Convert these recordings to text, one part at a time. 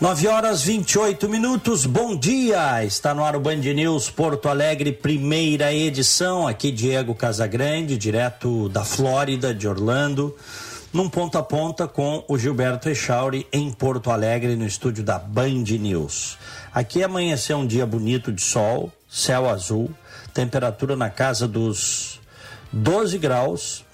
Nove horas 28 minutos, bom dia! Está no ar o Band News Porto Alegre, primeira edição. Aqui Diego Casagrande, direto da Flórida, de Orlando, num ponta a ponta com o Gilberto Echauri em Porto Alegre, no estúdio da Band News. Aqui amanheceu um dia bonito de sol, céu azul, temperatura na casa dos 12 graus,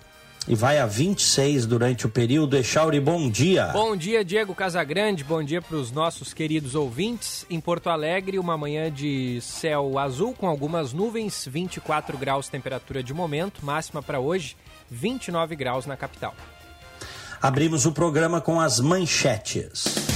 e vai a 26 durante o período. Echauri, bom dia. Bom dia, Diego Casagrande. Bom dia para os nossos queridos ouvintes. Em Porto Alegre, uma manhã de céu azul com algumas nuvens, 24 graus temperatura de momento, máxima para hoje, 29 graus na capital. Abrimos o programa com as manchetes.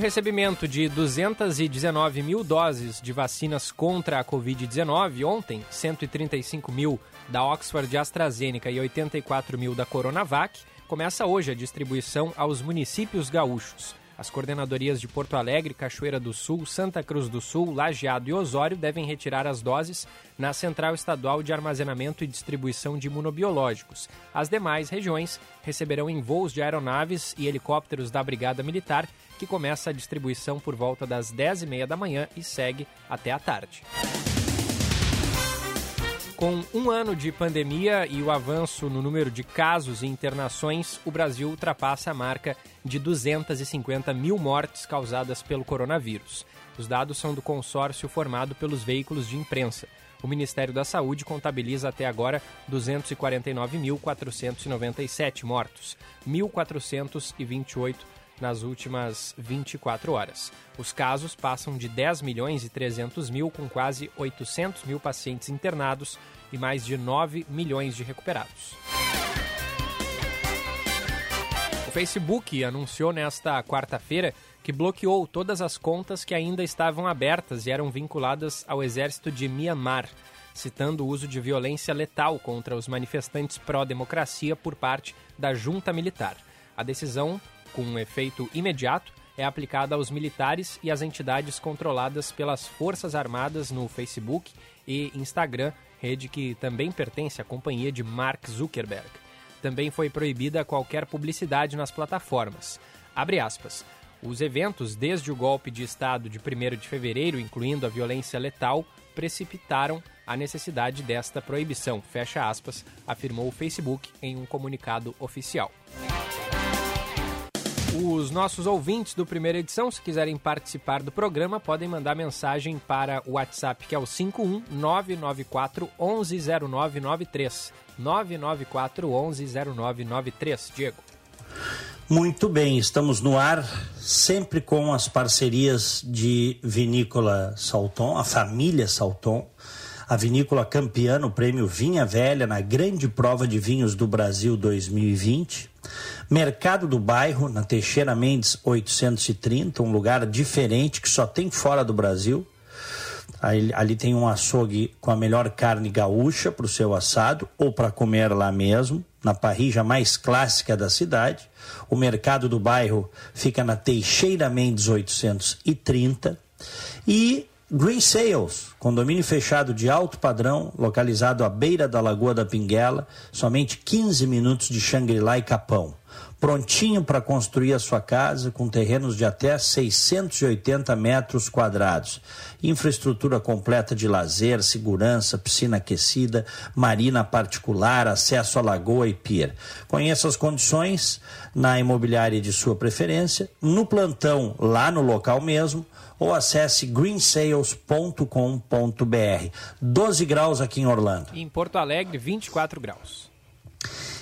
Recebimento de 219 mil doses de vacinas contra a Covid-19, ontem, 135 mil da Oxford AstraZeneca e 84 mil da Coronavac, começa hoje a distribuição aos municípios gaúchos. As coordenadorias de Porto Alegre, Cachoeira do Sul, Santa Cruz do Sul, Lajeado e Osório devem retirar as doses na Central Estadual de Armazenamento e Distribuição de Imunobiológicos. As demais regiões receberão em voos de aeronaves e helicópteros da Brigada Militar, que começa a distribuição por volta das 10h30 da manhã e segue até a tarde. Com um ano de pandemia e o avanço no número de casos e internações, o Brasil ultrapassa a marca de 250 mil mortes causadas pelo coronavírus. Os dados são do consórcio formado pelos veículos de imprensa. O Ministério da Saúde contabiliza até agora 249.497 mortos, 1.428 nas últimas 24 horas. Os casos passam de 10 milhões e 300 mil, com quase 800 mil pacientes internados e mais de 9 milhões de recuperados. O Facebook anunciou nesta quarta-feira que bloqueou todas as contas que ainda estavam abertas e eram vinculadas ao exército de Myanmar, citando o uso de violência letal contra os manifestantes pró-democracia por parte da junta militar. A decisão com um efeito imediato, é aplicada aos militares e às entidades controladas pelas Forças Armadas no Facebook e Instagram, rede que também pertence à companhia de Mark Zuckerberg. Também foi proibida qualquer publicidade nas plataformas. Abre aspas. Os eventos, desde o golpe de Estado de 1 de fevereiro, incluindo a violência letal, precipitaram a necessidade desta proibição, fecha aspas, afirmou o Facebook em um comunicado oficial. Os nossos ouvintes do primeira edição, se quiserem participar do programa, podem mandar mensagem para o WhatsApp, que é o 51 994 110993. 994 110993. Diego. Muito bem, estamos no ar, sempre com as parcerias de Vinícola Salton, a família Salton, a vinícola campeã no prêmio Vinha Velha na grande prova de vinhos do Brasil 2020. Mercado do Bairro, na Teixeira Mendes 830, um lugar diferente que só tem fora do Brasil. Ali, tem um açougue com a melhor carne gaúcha para o seu assado ou para comer lá mesmo, na parrija mais clássica da cidade. O Mercado do Bairro fica na Teixeira Mendes 830. E Green Sales, condomínio fechado de alto padrão, localizado à beira da Lagoa da Pinguela, somente 15 minutos de Xangri-Lá e Capão prontinho para construir a sua casa com terrenos de até 680 metros quadrados. Infraestrutura completa de lazer, segurança, piscina aquecida, marina particular, acesso à lagoa e pier. Conheça as condições na imobiliária de sua preferência, no plantão lá no local mesmo ou acesse greensales.com.br. 12 graus aqui em Orlando. Em Porto Alegre, 24 graus.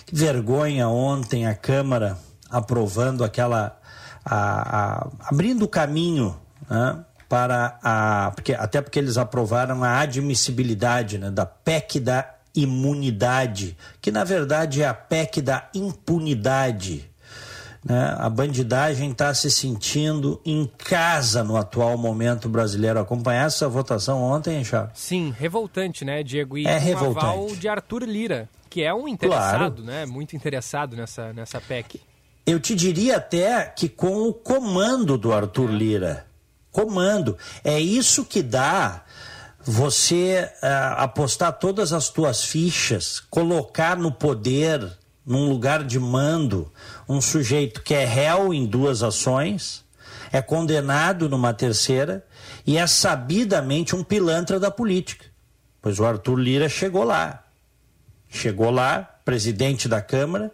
Que vergonha ontem a Câmara aprovando aquela. A, a, abrindo o caminho né, para a. Porque, até porque eles aprovaram a admissibilidade né, da PEC da imunidade, que na verdade é a PEC da impunidade. Né? A bandidagem está se sentindo em casa no atual momento brasileiro. Acompanhar essa votação ontem, Charles? Sim, revoltante, né, Diego? E é um revoltante. aval de Arthur Lira, que é um interessado, claro. né? Muito interessado nessa, nessa PEC. Eu te diria até que com o comando do Arthur Lira. Comando. É isso que dá você uh, apostar todas as tuas fichas, colocar no poder, num lugar de mando, um sujeito que é réu em duas ações, é condenado numa terceira e é sabidamente um pilantra da política. Pois o Arthur Lira chegou lá. Chegou lá, presidente da Câmara,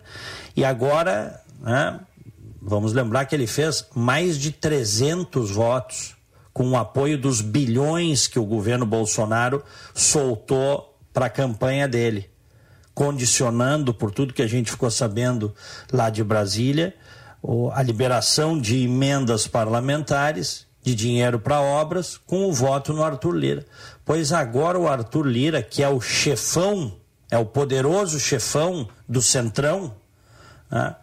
e agora, né, vamos lembrar que ele fez mais de 300 votos com o apoio dos bilhões que o governo Bolsonaro soltou para a campanha dele, condicionando, por tudo que a gente ficou sabendo lá de Brasília, a liberação de emendas parlamentares, de dinheiro para obras, com o voto no Arthur Lira. Pois agora o Arthur Lira, que é o chefão, é o poderoso chefão do Centrão, né,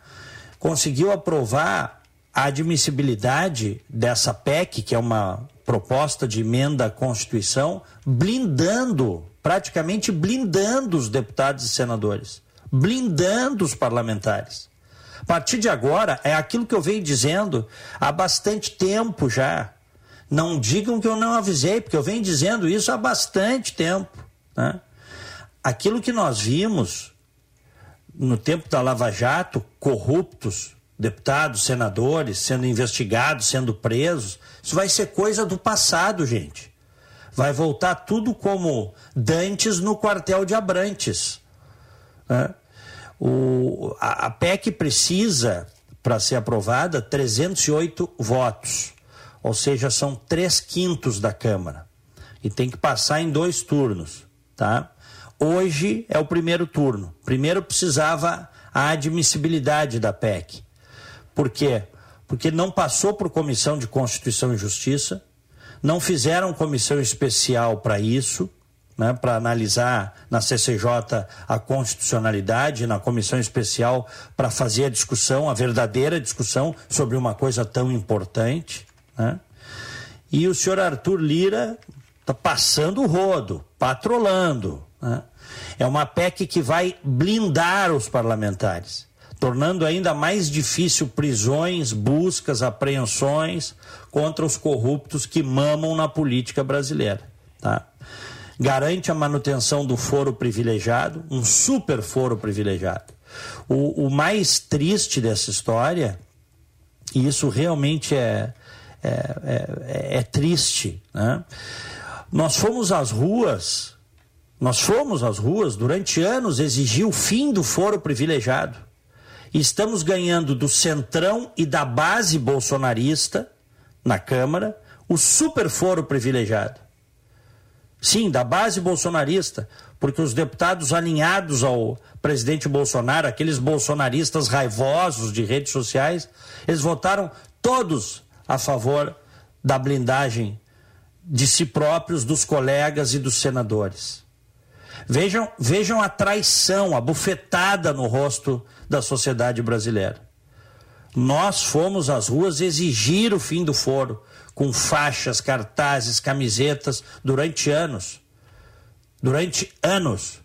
conseguiu aprovar a admissibilidade dessa PEC, que é uma proposta de emenda à Constituição, blindando, praticamente blindando os deputados e senadores, blindando os parlamentares. A partir de agora, é aquilo que eu venho dizendo há bastante tempo já. Não digam que eu não avisei, porque eu venho dizendo isso há bastante tempo. Né? Aquilo que nós vimos no tempo da Lava Jato, corruptos, deputados, senadores sendo investigados, sendo presos. Isso vai ser coisa do passado, gente. Vai voltar tudo como dantes no quartel de Abrantes. Né? O, a, a PEC precisa, para ser aprovada, 308 votos. Ou seja, são três quintos da Câmara. E tem que passar em dois turnos. Tá? Hoje é o primeiro turno. Primeiro precisava a admissibilidade da PEC. Por quê? Porque não passou por comissão de Constituição e Justiça, não fizeram comissão especial para isso, né, para analisar na CCJ a constitucionalidade, na comissão especial para fazer a discussão, a verdadeira discussão sobre uma coisa tão importante. Né? E o senhor Arthur Lira está passando o rodo, patrolando. Né? É uma PEC que vai blindar os parlamentares tornando ainda mais difícil prisões, buscas, apreensões contra os corruptos que mamam na política brasileira. Tá? Garante a manutenção do foro privilegiado, um super foro privilegiado. O, o mais triste dessa história, e isso realmente é, é, é, é triste, né? nós fomos às ruas, nós fomos às ruas durante anos exigir o fim do foro privilegiado estamos ganhando do centrão e da base bolsonarista na Câmara o superforo privilegiado. Sim, da base bolsonarista, porque os deputados alinhados ao presidente Bolsonaro, aqueles bolsonaristas raivosos de redes sociais, eles votaram todos a favor da blindagem de si próprios, dos colegas e dos senadores. Vejam, vejam a traição, a bufetada no rosto da sociedade brasileira. Nós fomos às ruas exigir o fim do foro, com faixas, cartazes, camisetas, durante anos. Durante anos.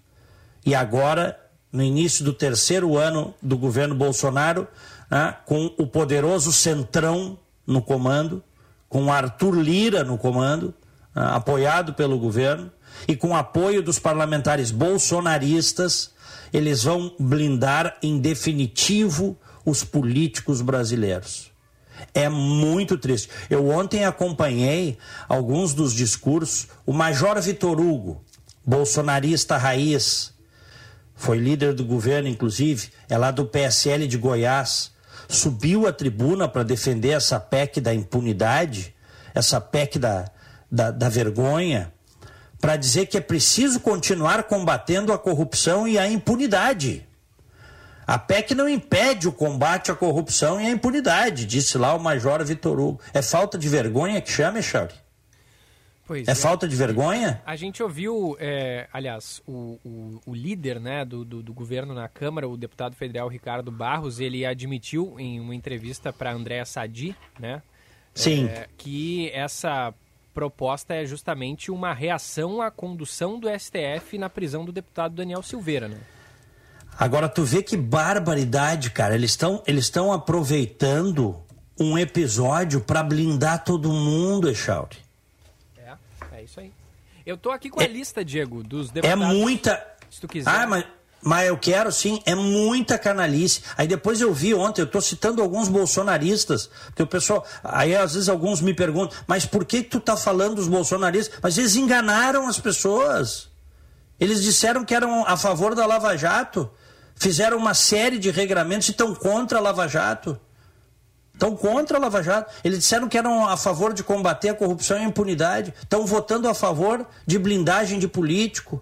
E agora, no início do terceiro ano do governo Bolsonaro, né, com o poderoso Centrão no comando, com Arthur Lira no comando, né, apoiado pelo governo, e com apoio dos parlamentares bolsonaristas, eles vão blindar em definitivo os políticos brasileiros. É muito triste. Eu ontem acompanhei alguns dos discursos. O Major Vitor Hugo, bolsonarista raiz, foi líder do governo, inclusive, é lá do PSL de Goiás, subiu à tribuna para defender essa PEC da impunidade, essa PEC da, da, da vergonha, para dizer que é preciso continuar combatendo a corrupção e a impunidade. A PEC não impede o combate à corrupção e à impunidade, disse lá o Major Vitor Hugo. É falta de vergonha que chama, Charlie? Pois é, é falta de vergonha? A gente ouviu, é, aliás, o, o, o, líder né, do, do, do, governo na Câmara, o deputado federal Ricardo Barros, ele admitiu em uma entrevista para Andréa Sadi, né? Sim. É, que essa proposta é justamente uma reação à condução do STF na prisão do deputado Daniel Silveira, né? Agora tu vê que barbaridade, cara. Eles estão eles estão aproveitando um episódio para blindar todo mundo, Echauri. É, é isso aí. Eu tô aqui com a é, lista, Diego, dos é deputados. É muita. Se tu quiser. Ah, mas mas eu quero sim, é muita canalice. Aí depois eu vi ontem, eu estou citando alguns bolsonaristas, porque o pessoal, aí às vezes alguns me perguntam, mas por que tu está falando dos bolsonaristas? Mas eles enganaram as pessoas. Eles disseram que eram a favor da Lava Jato, fizeram uma série de regramentos e estão contra a Lava Jato. Estão contra a Lava Jato. Eles disseram que eram a favor de combater a corrupção e a impunidade. Estão votando a favor de blindagem de político.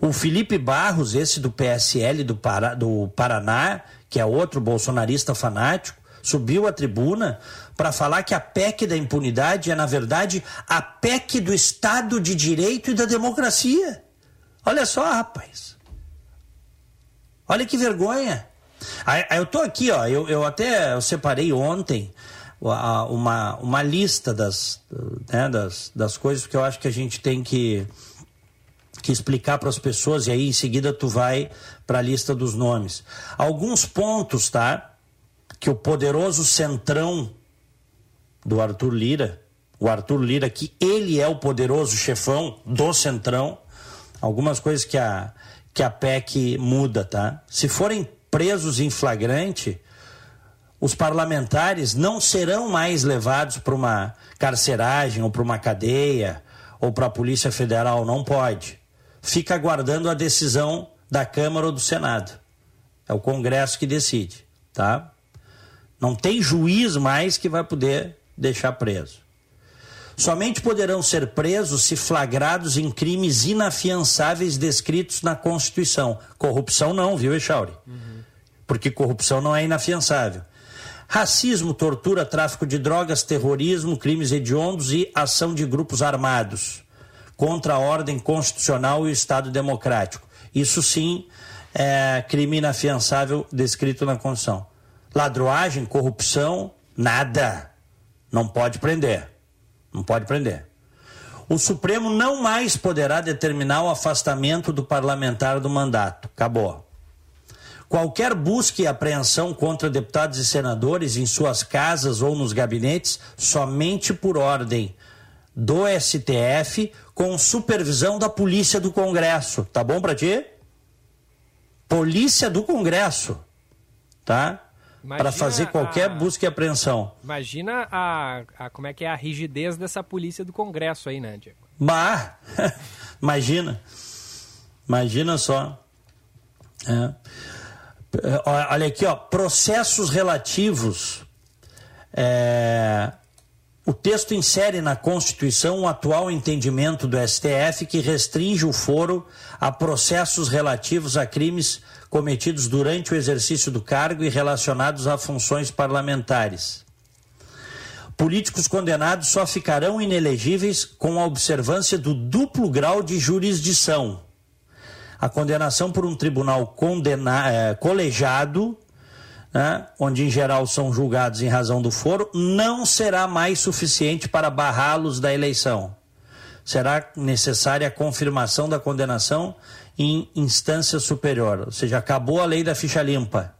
O Felipe Barros, esse do PSL do, Pará, do Paraná, que é outro bolsonarista fanático, subiu à tribuna para falar que a PEC da impunidade é, na verdade, a PEC do Estado de Direito e da democracia. Olha só, rapaz. Olha que vergonha. Eu tô aqui, ó. Eu, eu até eu separei ontem uma, uma lista das, né, das, das coisas que eu acho que a gente tem que que explicar para as pessoas e aí em seguida tu vai para a lista dos nomes. Alguns pontos, tá? Que o poderoso centrão do Arthur Lira, o Arthur Lira que ele é o poderoso chefão do centrão, algumas coisas que a que a PEC muda, tá? Se forem presos em flagrante, os parlamentares não serão mais levados para uma carceragem ou para uma cadeia ou para a Polícia Federal, não pode fica aguardando a decisão da Câmara ou do Senado. É o Congresso que decide, tá? Não tem juiz mais que vai poder deixar preso. Somente poderão ser presos se flagrados em crimes inafiançáveis descritos na Constituição. Corrupção não, viu, Echauri? Uhum. Porque corrupção não é inafiançável. Racismo, tortura, tráfico de drogas, terrorismo, crimes hediondos e ação de grupos armados contra a ordem constitucional e o Estado democrático. Isso sim é crime inafiançável descrito na Constituição. Ladroagem, corrupção, nada. Não pode prender. Não pode prender. O Supremo não mais poderá determinar o afastamento do parlamentar do mandato. Acabou. Qualquer busca e apreensão contra deputados e senadores em suas casas ou nos gabinetes, somente por ordem do STF com supervisão da Polícia do Congresso. Tá bom para ti? Polícia do Congresso, tá? Para fazer qualquer a... busca e apreensão. Imagina a, a, como é que é a rigidez dessa polícia do Congresso aí, né, Diego? Bah, imagina, imagina só. É. Olha aqui, ó, processos relativos é, o texto insere na Constituição o atual entendimento do STF que restringe o foro a processos relativos a crimes cometidos durante o exercício do cargo e relacionados a funções parlamentares. Políticos condenados só ficarão inelegíveis com a observância do duplo grau de jurisdição. A condenação por um tribunal condena, eh, colegiado né, onde em geral são julgados em razão do foro, não será mais suficiente para barrá-los da eleição. Será necessária a confirmação da condenação em instância superior, ou seja, acabou a lei da ficha limpa.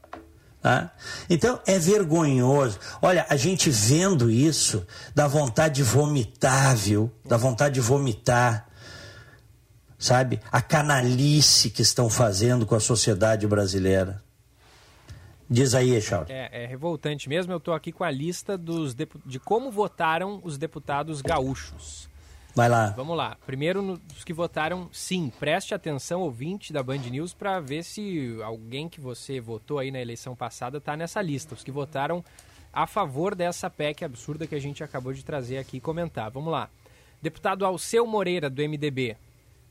Tá? Então é vergonhoso. Olha, a gente vendo isso, dá vontade de vomitar, viu? Dá vontade de vomitar. Sabe? A canalice que estão fazendo com a sociedade brasileira. Diz aí, Charles. É, é, revoltante mesmo. Eu estou aqui com a lista dos de como votaram os deputados gaúchos. Vai lá. Vamos lá. Primeiro, os que votaram sim. Preste atenção, ouvinte da Band News, para ver se alguém que você votou aí na eleição passada está nessa lista. Os que votaram a favor dessa PEC absurda que a gente acabou de trazer aqui e comentar. Vamos lá. Deputado Alceu Moreira, do MDB.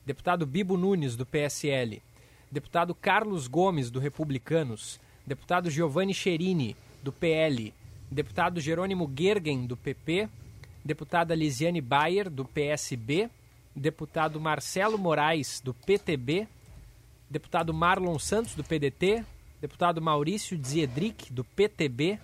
Deputado Bibo Nunes, do PSL. Deputado Carlos Gomes, do Republicanos deputado Giovanni Cherini, do PL, deputado Jerônimo Gergen, do PP, deputada Lisiane Bayer, do PSB, deputado Marcelo Moraes, do PTB, deputado Marlon Santos, do PDT, deputado Maurício Ziedrick, do PTB,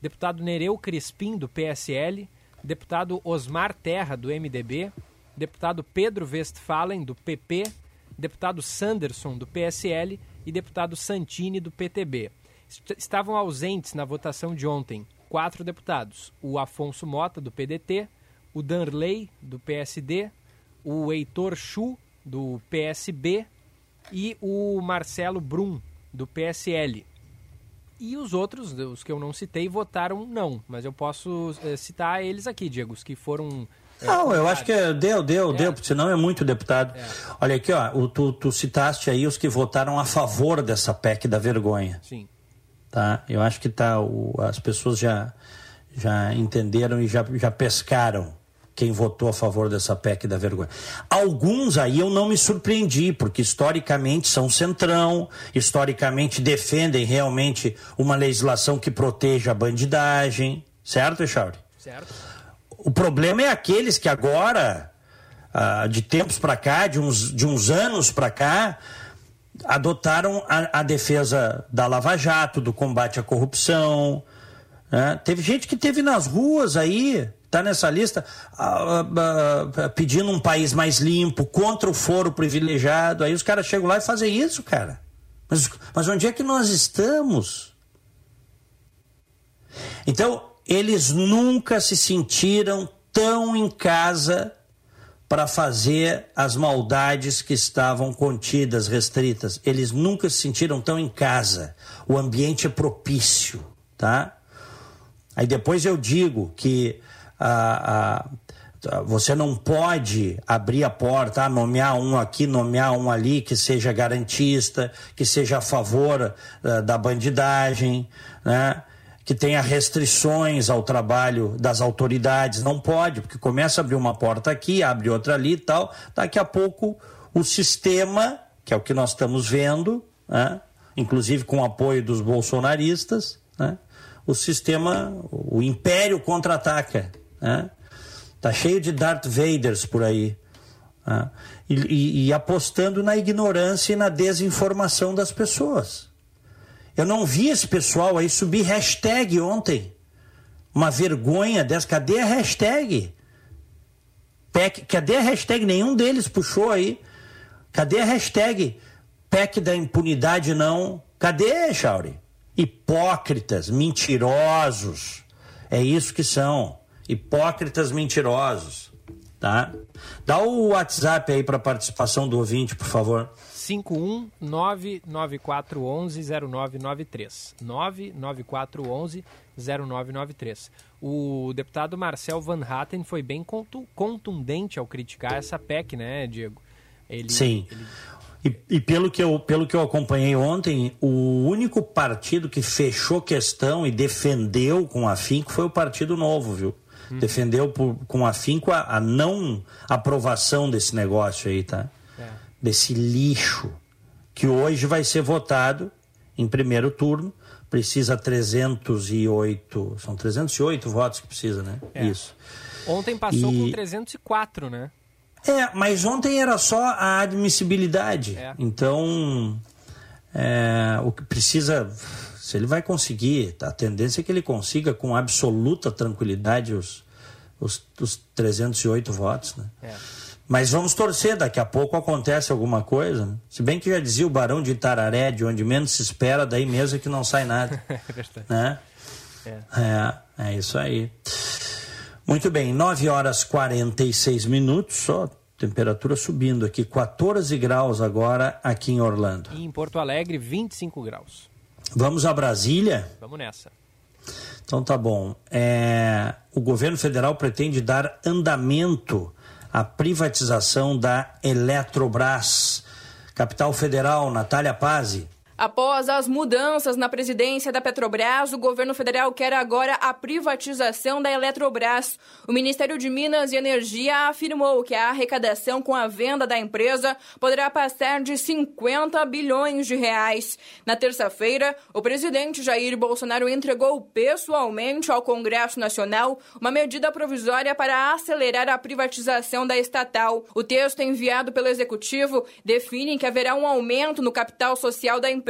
deputado Nereu Crispim, do PSL, deputado Osmar Terra, do MDB, deputado Pedro Westphalen, do PP, deputado Sanderson, do PSL e deputado Santini, do PTB. Estavam ausentes na votação de ontem quatro deputados: o Afonso Mota, do PDT, o Danley, do PSD, o Heitor Chu, do PSB e o Marcelo Brum, do PSL. E os outros, os que eu não citei, votaram não, mas eu posso é, citar eles aqui, Diego, os que foram. É, não, eu acho que deu, deu, é. deu, porque senão é muito deputado. É. Olha aqui, ó, o, tu, tu citaste aí os que votaram a favor dessa PEC da vergonha. Sim. Tá? Eu acho que tá, o, as pessoas já, já entenderam e já, já pescaram quem votou a favor dessa PEC da vergonha. Alguns aí eu não me surpreendi, porque historicamente são centrão, historicamente defendem realmente uma legislação que proteja a bandidagem, certo, Echauri? Certo. O problema é aqueles que agora, ah, de tempos para cá, de uns, de uns anos para cá, adotaram a, a, defesa da Lava Jato, do combate à corrupção. Né? Teve gente que teve nas ruas aí está nessa lista pedindo um país mais limpo, contra o foro privilegiado. Aí os caras chegam lá e fazem isso, cara. Mas, mas onde é que nós estamos? Então, eles nunca se sentiram tão em casa para fazer as maldades que estavam contidas, restritas. Eles nunca se sentiram tão em casa. O ambiente é propício, tá? Aí depois eu digo que você não pode abrir a porta, ah, nomear um aqui, nomear um ali que seja garantista, que seja a favor uh, da bandidagem, né? Que tenha restrições ao trabalho das autoridades. Não pode, porque começa a abrir uma porta aqui, abre outra ali e tal. Daqui a pouco o sistema, que é o que nós estamos vendo, né? inclusive com o apoio dos bolsonaristas, né? o sistema, o império contra-ataca. Né? Tá cheio de Darth Vaders por aí. Né? E, e, e apostando na ignorância e na desinformação das pessoas. Eu não vi esse pessoal aí subir hashtag ontem. Uma vergonha dessa. Cadê a hashtag? PEC, cadê a hashtag? Nenhum deles puxou aí. Cadê a hashtag? PEC da impunidade não. Cadê, Chauri? Hipócritas, mentirosos. É isso que são hipócritas mentirosos, tá? Dá o WhatsApp aí para participação do ouvinte, por favor. 51994110993. 994110993. O deputado Marcel Van Hatten foi bem contundente ao criticar essa PEC, né, Diego? Ele, Sim. Ele... E, e, pelo, que eu, pelo que eu acompanhei ontem, o único partido que fechou questão e defendeu com afinco foi o Partido Novo, viu? Uhum. Defendeu por, com afinco a, a, não aprovação desse negócio aí, tá? Desse lixo que hoje vai ser votado em primeiro turno. Precisa 308. São 308 votos que precisa, né? É. Isso. Ontem passou e... com 304, né? É, mas ontem era só a admissibilidade. É. Então, é, o que precisa se ele vai conseguir, a tendência é que ele consiga com absoluta tranquilidade os, os, os 308 votos, né? É. Mas vamos torcer, daqui a pouco acontece alguma coisa. Né? Se bem que já dizia o Barão de Itararé, de onde menos se espera, daí mesmo é que não sai nada. é né? É. é, é isso aí. Muito bem, 9 horas 46 minutos, só temperatura subindo aqui, 14 graus agora aqui em Orlando. E em Porto Alegre, 25 graus. Vamos a Brasília? Vamos nessa. Então tá bom. É, o governo federal pretende dar andamento à privatização da Eletrobras. Capital Federal, Natália Pazzi. Após as mudanças na presidência da Petrobras, o governo federal quer agora a privatização da Eletrobras. O Ministério de Minas e Energia afirmou que a arrecadação com a venda da empresa poderá passar de 50 bilhões de reais. Na terça-feira, o presidente Jair Bolsonaro entregou pessoalmente ao Congresso Nacional uma medida provisória para acelerar a privatização da estatal. O texto enviado pelo executivo define que haverá um aumento no capital social da empresa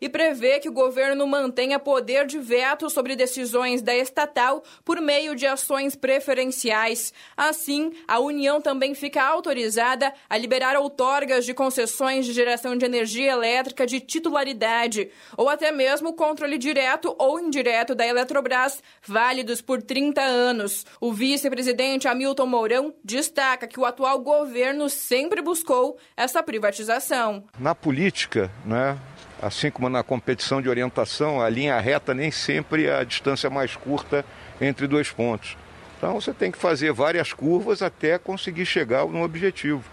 e prevê que o governo mantenha poder de veto sobre decisões da estatal por meio de ações preferenciais. Assim, a União também fica autorizada a liberar outorgas de concessões de geração de energia elétrica de titularidade, ou até mesmo controle direto ou indireto da Eletrobras, válidos por 30 anos. O vice-presidente Hamilton Mourão destaca que o atual governo sempre buscou essa privatização. Na política, né, assim como na competição de orientação, a linha reta nem sempre é a distância mais curta entre dois pontos. Então você tem que fazer várias curvas até conseguir chegar no objetivo.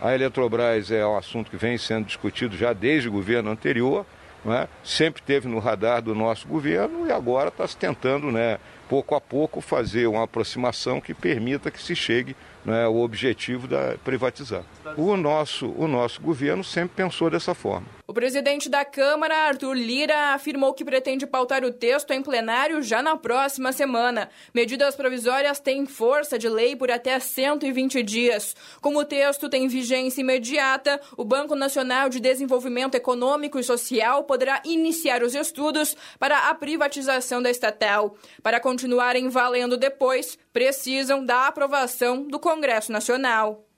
A Eletrobras é um assunto que vem sendo discutido já desde o governo anterior, é? sempre teve no radar do nosso governo e agora está se tentando, né, pouco a pouco, fazer uma aproximação que permita que se chegue né, ao objetivo da privatizar. O nosso, o nosso governo sempre pensou dessa forma. O presidente da Câmara, Arthur Lira, afirmou que pretende pautar o texto em plenário já na próxima semana. Medidas provisórias têm força de lei por até 120 dias. Como o texto tem vigência imediata, o Banco Nacional de Desenvolvimento Econômico e Social poderá iniciar os estudos para a privatização da estatal. Para continuarem valendo depois, precisam da aprovação do Congresso Nacional.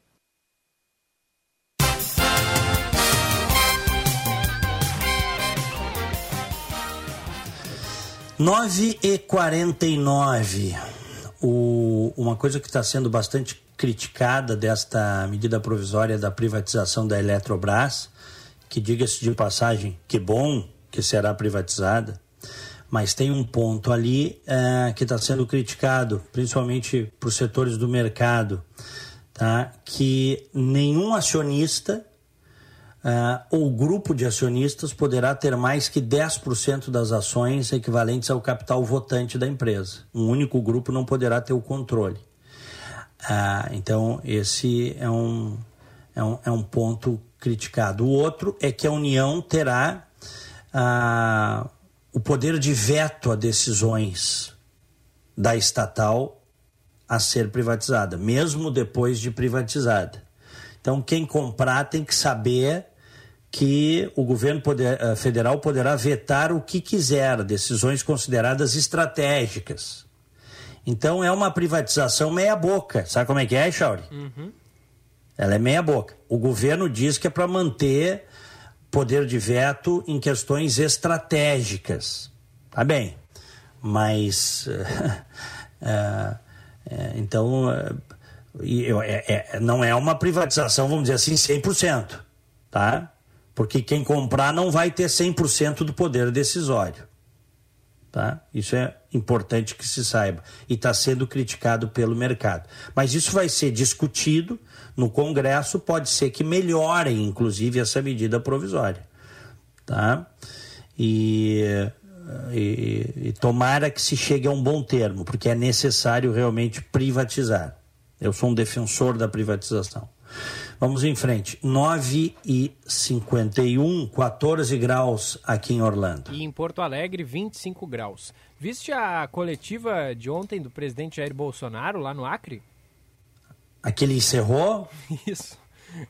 9 e 49 o, uma coisa que está sendo bastante criticada desta medida provisória da privatização da Eletrobras, que diga-se de passagem, que bom que será privatizada, mas tem um ponto ali é, que está sendo criticado, principalmente por setores do mercado, tá? que nenhum acionista uh, ou grupo de acionistas poderá ter mais que 10% das ações equivalentes ao capital votante da empresa. Um único grupo não poderá ter o controle. Uh, então, esse é um, é, um, é um ponto criticado. O outro é que a União terá uh, o poder de veto a decisões da estatal a ser privatizada, mesmo depois de privatizada. Então, quem comprar tem que saber que o governo poder, uh, federal poderá vetar o que quiser, decisões consideradas estratégicas. Então é uma privatização meia-boca. Sabe como é que é, Chauri? Uhum. Ela é meia-boca. O governo diz que é para manter poder de veto em questões estratégicas. Tá bem. Mas. Uh, uh, então. É, é, não é uma privatização, vamos dizer assim, 100%. Tá? Porque quem comprar não vai ter 100% do poder decisório. Tá? Isso é importante que se saiba e está sendo criticado pelo mercado. Mas isso vai ser discutido no Congresso, pode ser que melhore, inclusive, essa medida provisória. Tá? E, e, e tomara que se chegue a um bom termo, porque é necessário realmente privatizar. Eu sou um defensor da privatização. Vamos em frente. 9 e 51, 14 graus aqui em Orlando. E em Porto Alegre, 25 graus. Viste a coletiva de ontem do presidente Jair Bolsonaro lá no Acre? Aquele encerrou? Isso.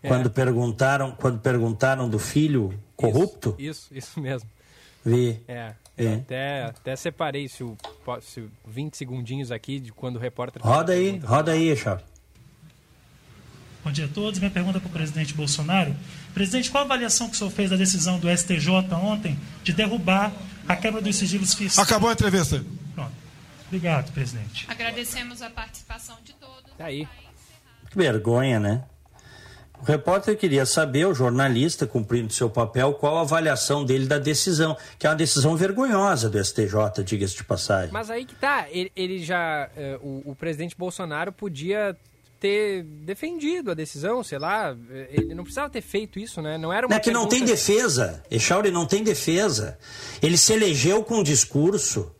Quando é. perguntaram, quando perguntaram do filho corrupto? Isso, isso, isso mesmo. Vi. É. é. Até, até separei se o, se o 20 segundinhos aqui de quando o repórter. Roda aí, roda aí, Chave. Bom dia a todos. Minha pergunta para o presidente Bolsonaro. Presidente, qual a avaliação que o senhor fez da decisão do STJ ontem de derrubar a quebra dos sigilos fiscais? Acabou a entrevista. Pronto. Obrigado, presidente. Agradecemos a participação de todos. Tá aí. Que vergonha, né? O repórter queria saber, o jornalista, cumprindo seu papel, qual a avaliação dele da decisão, que é uma decisão vergonhosa do STJ, diga-se de passagem. Mas aí que tá, ele, ele já. Uh, o, o presidente Bolsonaro podia ter defendido a decisão, sei lá. Ele não precisava ter feito isso, né? Não era uma é que não tem defesa. Echauri não tem defesa. Ele se elegeu com um discurso.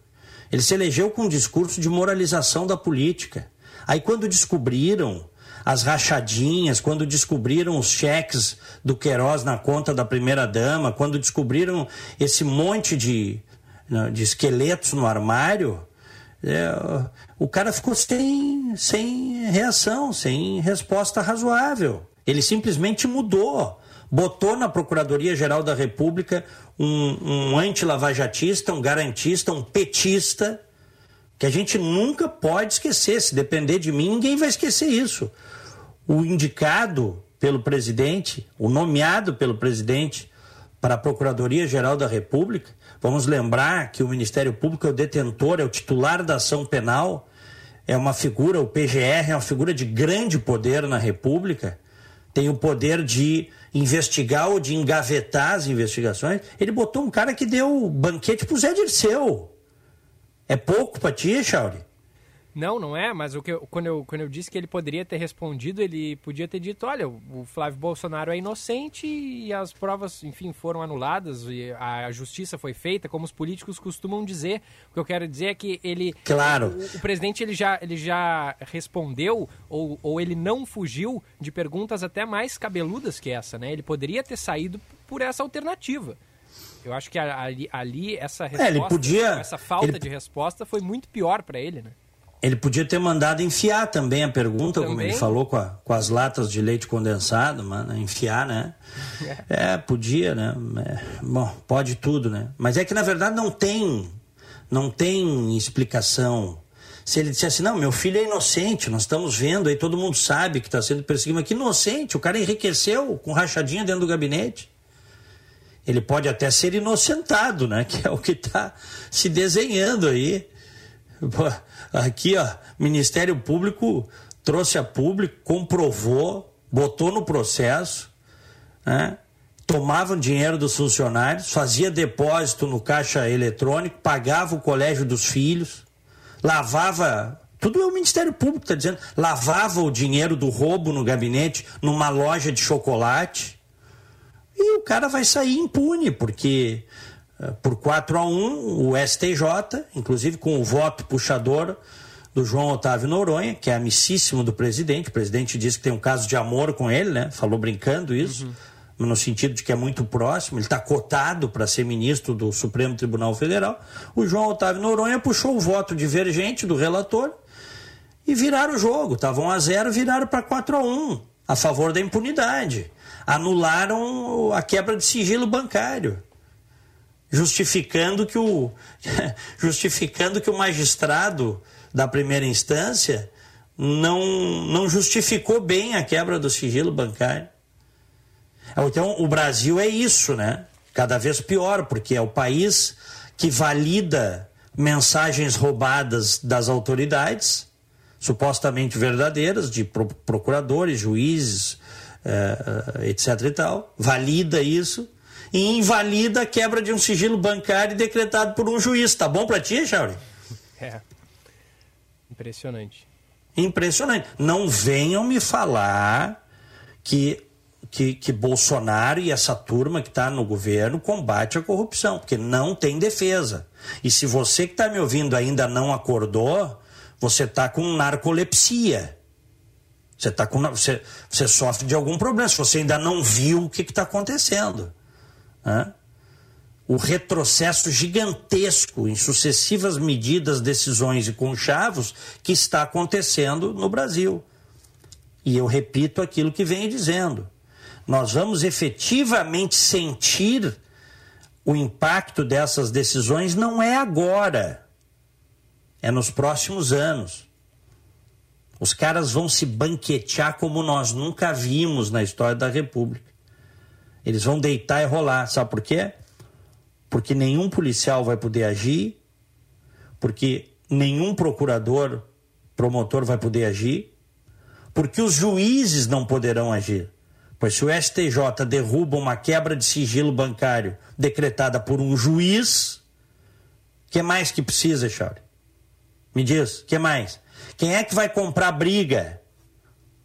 Ele se elegeu com um discurso de moralização da política. Aí quando descobriram as rachadinhas, quando descobriram os cheques do Queiroz na conta da primeira-dama, quando descobriram esse monte de, de esqueletos no armário, é, o cara ficou sem, sem reação, sem resposta razoável. Ele simplesmente mudou. Botou na Procuradoria-Geral da República um, um anti-lavajatista, um garantista, um petista, que a gente nunca pode esquecer. Se depender de mim, ninguém vai esquecer isso. O indicado pelo presidente, o nomeado pelo presidente para a Procuradoria-Geral da República, vamos lembrar que o Ministério Público é o detentor, é o titular da ação penal, é uma figura, o PGR é uma figura de grande poder na República, tem o poder de investigar ou de engavetar as investigações. Ele botou um cara que deu banquete pro Zé Dirceu. É pouco para ti, Chauri? Não, não é, mas o que eu, quando, eu, quando eu disse que ele poderia ter respondido, ele podia ter dito, olha, o Flávio Bolsonaro é inocente e as provas, enfim, foram anuladas e a justiça foi feita, como os políticos costumam dizer. O que eu quero dizer é que ele... Claro. O, o presidente, ele já, ele já respondeu ou, ou ele não fugiu de perguntas até mais cabeludas que essa, né? Ele poderia ter saído por essa alternativa. Eu acho que ali, ali essa resposta, é, ele podia, essa falta ele... de resposta foi muito pior para ele, né? Ele podia ter mandado enfiar também a pergunta, também? como ele falou com, a, com, as latas de leite condensado, mano, enfiar, né? É, podia, né? É, bom, pode tudo, né? Mas é que na verdade não tem, não tem explicação. Se ele dissesse, não, meu filho é inocente, nós estamos vendo aí, todo mundo sabe que está sendo perseguido, mas que inocente, o cara enriqueceu com rachadinha dentro do gabinete. Ele pode até ser inocentado, né? Que é o que está se desenhando aí. Aqui, ó, Ministério Público trouxe a público, comprovou, botou no processo, né? tomavam dinheiro dos funcionários, fazia depósito no caixa eletrônico, pagava o colégio dos filhos, lavava. Tudo é o Ministério Público está dizendo. Lavava o dinheiro do roubo no gabinete, numa loja de chocolate. E o cara vai sair impune, porque por 4 a 1 o STJ, inclusive com o voto puxador do João Otávio Noronha, que é amicíssimo do presidente. O presidente disse que tem um caso de amor com ele, né? Falou brincando isso, uhum. no sentido de que é muito próximo. Ele está cotado para ser ministro do Supremo Tribunal Federal. O João Otávio Noronha puxou o voto divergente do relator e viraram o jogo. Estavam a zero, viraram para 4 a 1 a favor da impunidade. Anularam a quebra de sigilo bancário justificando que o, justificando que o magistrado da primeira instância não, não justificou bem a quebra do sigilo bancário. Então, o Brasil é isso, né? Cada vez pior, porque é o país que valida mensagens roubadas das autoridades, supostamente verdadeiras, de procuradores, juízes, eh, etc. e tal, valida isso e invalida a quebra de um sigilo bancário decretado por um juiz. Tá bom para ti, Chauri? É. Impressionante. Impressionante. Não venham me falar que, que, que Bolsonaro e essa turma que está no governo combate a corrupção, porque não tem defesa. E se você que está me ouvindo ainda não acordou, você está com narcolepsia. Você, tá com, você, você sofre de algum problema, se você ainda não viu o que está acontecendo o retrocesso gigantesco em sucessivas medidas, decisões e conchavos que está acontecendo no Brasil. E eu repito aquilo que venho dizendo. Nós vamos efetivamente sentir o impacto dessas decisões não é agora, é nos próximos anos. Os caras vão se banquetear como nós nunca vimos na história da República. Eles vão deitar e rolar. Sabe por quê? Porque nenhum policial vai poder agir, porque nenhum procurador, promotor vai poder agir, porque os juízes não poderão agir. Pois se o STJ derruba uma quebra de sigilo bancário decretada por um juiz, que mais que precisa, Chauri? Me diz, que mais? Quem é que vai comprar briga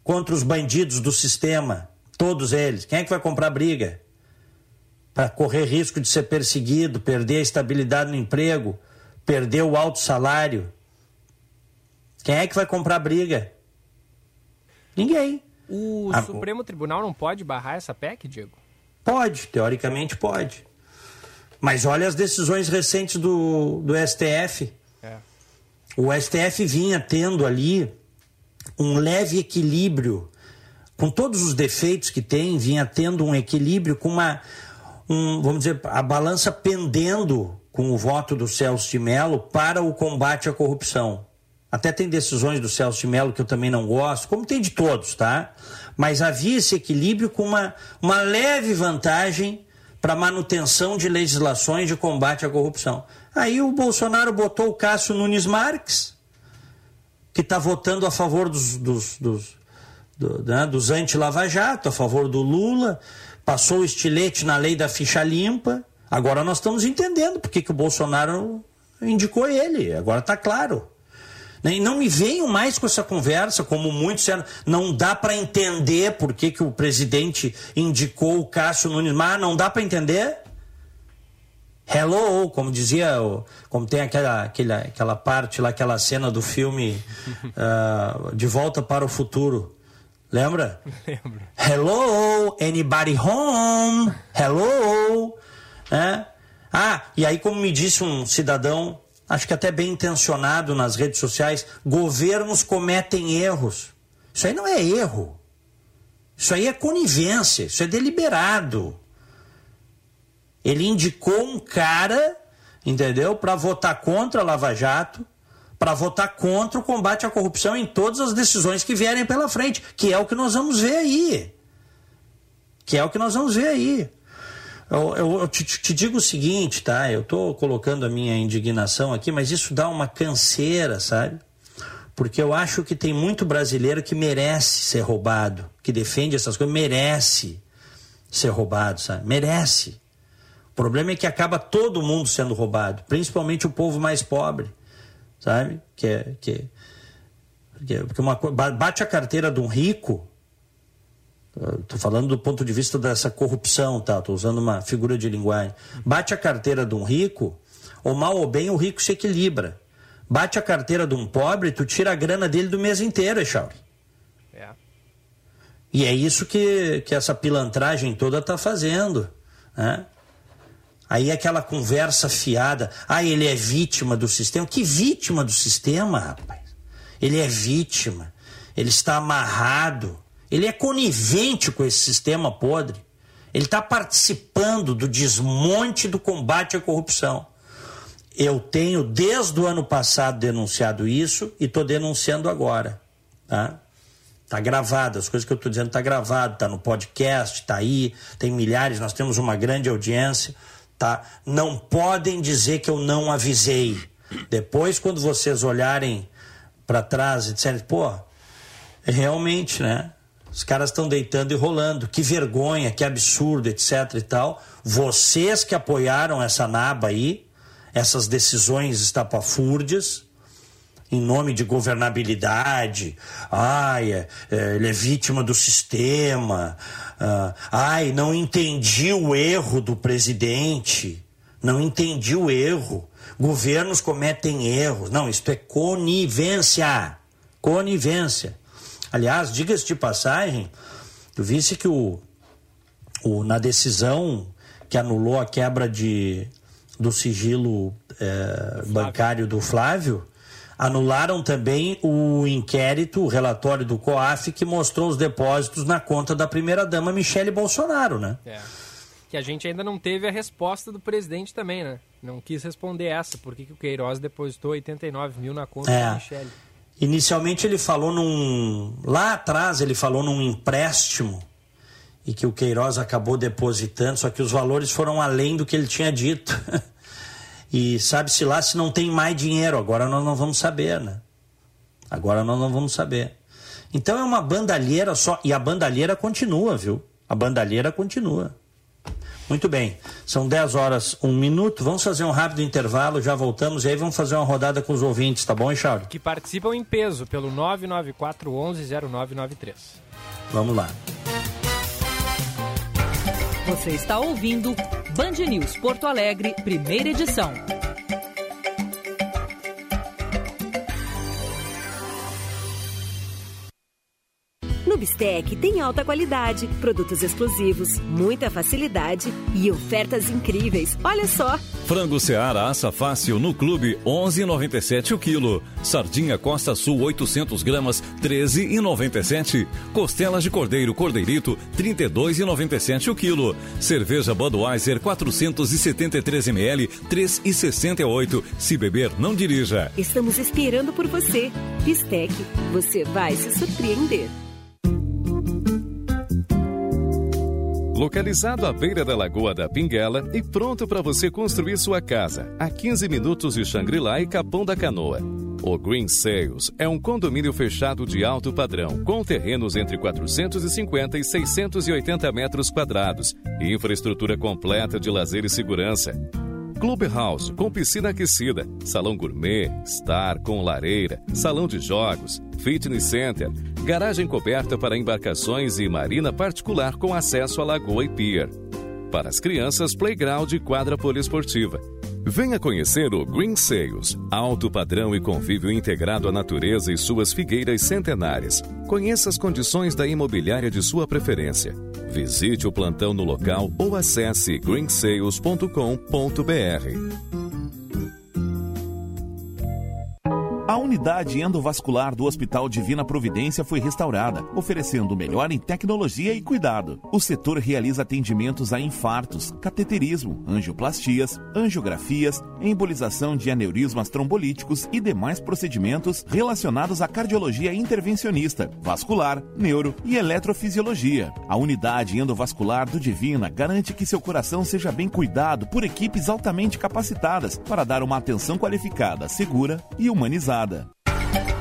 contra os bandidos do sistema, todos eles. Quem é que vai comprar briga? Para correr risco de ser perseguido, perder a estabilidade no emprego, perder o alto salário. Quem é que vai comprar briga? Ninguém. O Ah, Supremo Tribunal não pode barrar essa PEC, Diego? Pode, teoricamente pode. Mas olha as decisões recentes do, do STF. É. O STF vinha tendo ali um leve equilíbrio, com todos os defeitos que tem, vinha tendo um equilíbrio com uma, um, vamos dizer, a balança pendendo com o voto do Celso de Mello para o combate à corrupção. Até tem decisões do Celso de Mello que eu também não gosto, como tem de todos, tá? Mas havia esse equilíbrio com uma, uma leve vantagem para manutenção de legislações de combate à corrupção. Aí o Bolsonaro botou o Cássio Nunes Marques, que está votando a favor dos, dos, dos, do, né, dos anti-Lava Jato, a favor do Lula, passou o estilete na lei da ficha limpa. Agora nós estamos entendendo por que, o Bolsonaro indicou ele. Agora está claro. E não me venham mais com essa conversa, como muitos disseram, não dá para entender por que, que o presidente indicou o Cássio Nunes Mar, não dá para entender? Hello, como dizia, como tem aquela, aquela, aquela parte lá, aquela cena do filme ah, De Volta para o Futuro. Lembra? Lembro. Hello, anybody home? Hello? É? Ah, e aí, como me disse um cidadão, acho que até bem intencionado nas redes sociais, governos cometem erros. Isso aí não é erro. Isso aí é conivência, isso é deliberado. Ele indicou um cara, entendeu, para votar contra a Lava Jato, para votar contra o combate à corrupção em todas as decisões que vierem pela frente, que é o que nós vamos ver aí. Que é o que nós vamos ver aí. Eu, eu- eu te, te digo o seguinte, tá? Eu estou colocando a minha indignação aqui, mas isso dá uma canseira, sabe? Porque eu acho que tem muito brasileiro que merece ser roubado, que defende essas coisas, merece ser roubado, sabe? Merece. O problema é que acaba todo mundo sendo roubado, principalmente o povo mais pobre, sabe? Que é, que, é- que é- porque uma, bate a carteira de um rico, Estou falando do ponto de vista dessa corrupção, tá? Estou usando uma figura de linguagem. Bate a carteira de um rico, ou mal ou bem o rico se equilibra. Bate a carteira de um pobre, tu tira a grana dele do mês inteiro, Echauri. É. E é isso que, que essa pilantragem toda está fazendo. Né? Aí aquela conversa fiada. Ah, ele é vítima do sistema. Que vítima do sistema, rapaz? Ele é vítima. Ele está amarrado. Ele é conivente com esse sistema podre. Ele está participando do desmonte do combate à corrupção. Eu tenho, desde o ano passado, denunciado isso e estou denunciando agora. Tá? Tá gravado, as coisas que eu estou dizendo tá gravado, tá no podcast, tá aí, tem milhares, nós temos uma grande audiência, tá? Não podem dizer que eu não avisei. Depois, quando vocês olharem para trás e disserem, pô, realmente, né? Os caras estão deitando e rolando. Que vergonha, que absurdo, etc e tal. Vocês que apoiaram essa naba aí, essas decisões estapafúrdias, em nome de governabilidade, ai, é, é, ele é vítima do sistema, ah, ai, não entendi o erro do presidente, não entendi o erro. Governos cometem erros. Não, isto é conivência. Conivência. Aliás, diga-se de passagem, tu visse que o, o, na decisão que anulou a quebra de, do sigilo eh, bancário do Flávio, anularam também o inquérito, o relatório do COAF, que mostrou os depósitos na conta da primeira-dama Michele Bolsonaro, né? É. Que a gente ainda não teve a resposta do presidente também, né? Não quis responder essa. Por que, que o Queiroz depositou 89 mil na conta É. da Michele? Inicialmente ele falou num. Lá atrás ele falou num empréstimo e que o Queiroz acabou depositando, só que os valores foram além do que ele tinha dito. e sabe-se lá se não tem mais dinheiro. Agora nós não vamos saber, né? Agora nós não vamos saber. Então é uma bandalheira só. E a bandalheira continua, viu? A bandalheira continua. Muito bem. São 10 horas, 1 minuto. Vamos fazer um rápido intervalo, já voltamos e aí vamos fazer uma rodada com os ouvintes, tá bom, Charles? Que participam em peso pelo 994 11 0993. Vamos lá. Você está ouvindo Band News Porto Alegre, primeira edição. Bistec tem alta qualidade, produtos exclusivos, muita facilidade e ofertas incríveis. Olha só! Frango Seara assa fácil no Clube 11,97 o quilo. Sardinha Costa Sul 800 gramas 13,97. Costelas de Cordeiro Cordeirito 32,97 o quilo. Cerveja Budweiser 473 ml 3,68. Se beber não dirija. Estamos esperando por você. Bistec, você vai se surpreender. Localizado à beira da Lagoa da Pinguela e pronto para você construir sua casa, a 15 minutos de Xangri-Lá e Capão da Canoa. O Green Sales é um condomínio fechado de alto padrão, com terrenos entre 450 e 680 metros quadrados e infraestrutura completa de lazer e segurança. Clubhouse com piscina aquecida, salão gourmet, star com lareira, salão de jogos, fitness center, garagem coberta para embarcações e marina particular com acesso à lagoa e pier. Para as crianças, playground e quadra poliesportiva. Venha conhecer o Green Sales, alto padrão e convívio integrado à natureza e suas figueiras centenárias. Conheça as condições da imobiliária de sua preferência. Visite o plantão no local ou acesse greensales.com.br. unidade endovascular do Hospital Divina Providência foi restaurada, oferecendo melhor em tecnologia e cuidado. O setor realiza atendimentos a infartos, cateterismo, angioplastias, angiografias, embolização de aneurismas trombolíticos e demais procedimentos relacionados à cardiologia intervencionista, vascular, neuro e eletrofisiologia. A unidade endovascular do Divina garante que seu coração seja bem cuidado por equipes altamente capacitadas para dar uma atenção qualificada, segura e humanizada.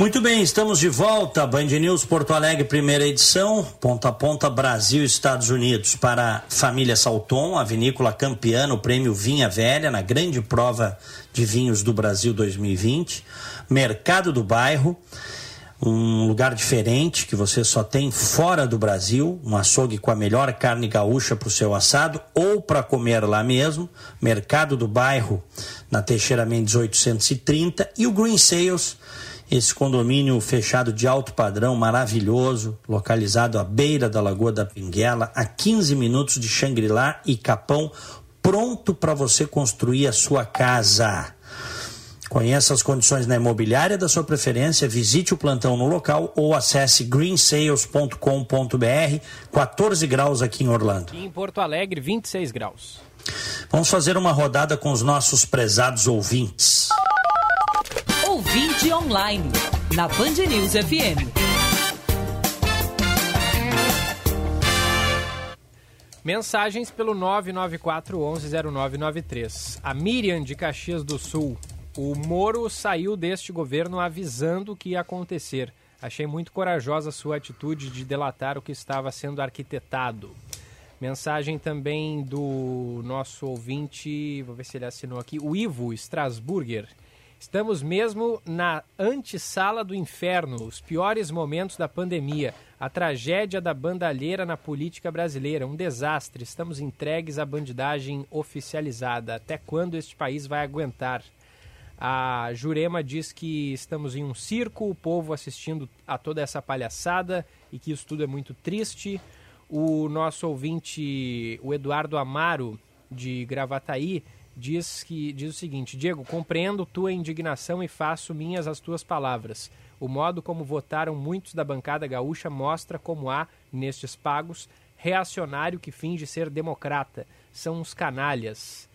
Muito bem, estamos de volta. Band News Porto Alegre, primeira edição, ponta a ponta Brasil Estados Unidos para família Salton, a vinícola campeã no prêmio Vinha Velha, na grande prova de vinhos do Brasil 2020. Mercado do Bairro, um lugar diferente que você só tem fora do Brasil, um açougue com a melhor carne gaúcha para o seu assado ou para comer lá mesmo. Mercado do Bairro, na Teixeira Mendes 830 e o Green Sales esse condomínio fechado de alto padrão, maravilhoso, localizado à beira da Lagoa da Pinguela, a 15 minutos de Xangri-Lá e Capão, pronto para você construir a sua casa. Conheça as condições na imobiliária da sua preferência, visite o plantão no local ou acesse greensales.com.br. 14 graus aqui em Orlando. E em Porto Alegre, 26 graus. Vamos fazer uma rodada com os nossos prezados ouvintes. Ouvinte online, na Band News FM. Mensagens pelo 994-110993. A Miriam de Caxias do Sul. O Moro saiu deste governo avisando o que ia acontecer. Achei muito corajosa sua atitude de delatar o que estava sendo arquitetado. Mensagem também do nosso ouvinte, vou ver se ele assinou aqui, o Ivo Strasburger. Estamos mesmo na antessala do inferno, os piores momentos da pandemia, a tragédia da bandalheira na política brasileira, um desastre. Estamos entregues à bandidagem oficializada. Até quando este país vai aguentar? A Jurema diz que estamos em um circo, o povo assistindo a toda essa palhaçada e que isso tudo é muito triste. O nosso ouvinte, o Eduardo Amaro, de Gravataí, diz que diz o seguinte: Diego, compreendo tua indignação e faço minhas as tuas palavras. O modo como votaram muitos da bancada gaúcha mostra como há, nestes pagos, reacionário que finge ser democrata. São uns canalhas.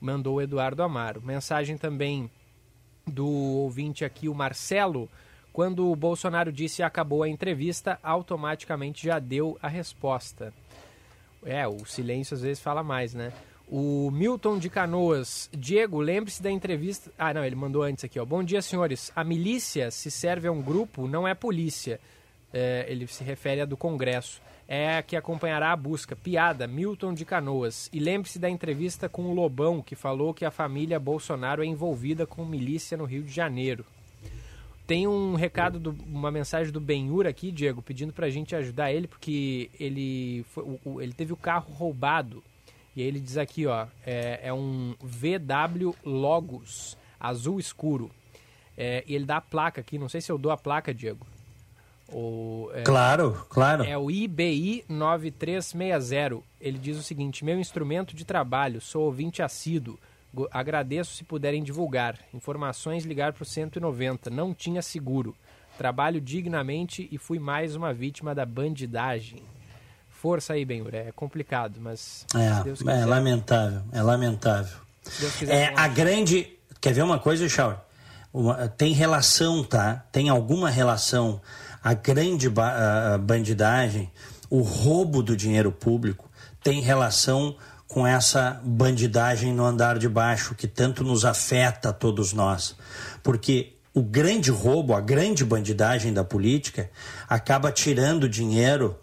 Mandou Eduardo Amaro. Mensagem também do ouvinte aqui, o Marcelo. Quando o Bolsonaro disse acabou a entrevista, automaticamente já deu a resposta. É, o silêncio às vezes fala mais, né? O Milton de Canoas. Diego, lembre-se da entrevista. Ah, não, ele mandou antes aqui, ó. Bom dia, senhores. A milícia, se serve a um grupo, não é polícia. É, ele se refere a do Congresso. É a que acompanhará a busca. Piada, Milton de Canoas. E lembre-se da entrevista com o Lobão, que falou que a família Bolsonaro é envolvida com milícia no Rio de Janeiro. Tem um recado, do, uma mensagem do Benhur aqui, Diego, pedindo pra gente ajudar ele, porque ele, foi, ele teve o carro roubado. E aí ele diz aqui, ó, é, é um VW Logos, azul escuro. É, e ele dá a placa aqui, não sei se eu dou a placa, Diego. Ou, é, claro, claro. É o IBI 9360. Ele diz o seguinte: meu instrumento de trabalho, sou ouvinte assíduo. Agradeço se puderem divulgar. Informações ligar para o 190. Não tinha seguro. Trabalho dignamente e fui mais uma vítima da bandidagem. Força aí, Benhur. É complicado, mas. É, é lamentável. É lamentável. é a grande. Quer ver uma coisa, Shaul? tem relação, tá? Tem alguma relação. A grande ba bandidagem, o roubo do dinheiro público, tem relação com essa bandidagem no andar de baixo que tanto nos afeta a todos nós. Porque o grande roubo, a grande bandidagem da política acaba tirando dinheiro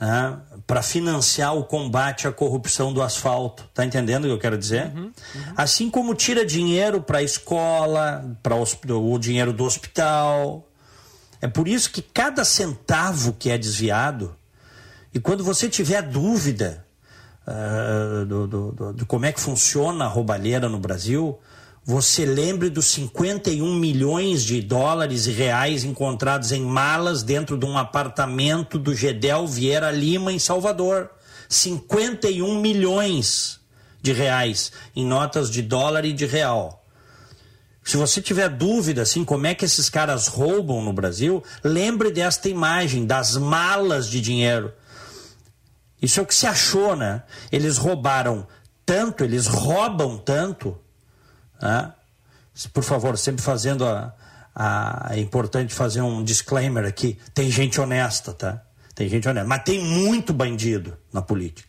né, para financiar o combate à corrupção do asfalto. Tá entendendo o que eu quero dizer? Uhum, uhum. Assim como tira dinheiro para a escola, para o dinheiro do hospital. É por isso que cada centavo que é desviado, e quando você tiver dúvida uh, do, do, do, de como é que funciona a roubalheira no Brasil, você lembre dos 51 milhões de dólares e reais encontrados em malas dentro de um apartamento do Gedel Vieira Lima, em Salvador. 51 milhões de reais em notas de dólar e de real. Se você tiver dúvida assim como é que esses caras roubam no Brasil, lembre desta imagem das malas de dinheiro. Isso é o que se achou, né? Eles roubaram tanto, eles roubam tanto. Né? Por favor, sempre fazendo a, a. É importante fazer um disclaimer aqui. Tem gente honesta, tá? Tem gente honesta. Mas tem muito bandido na política.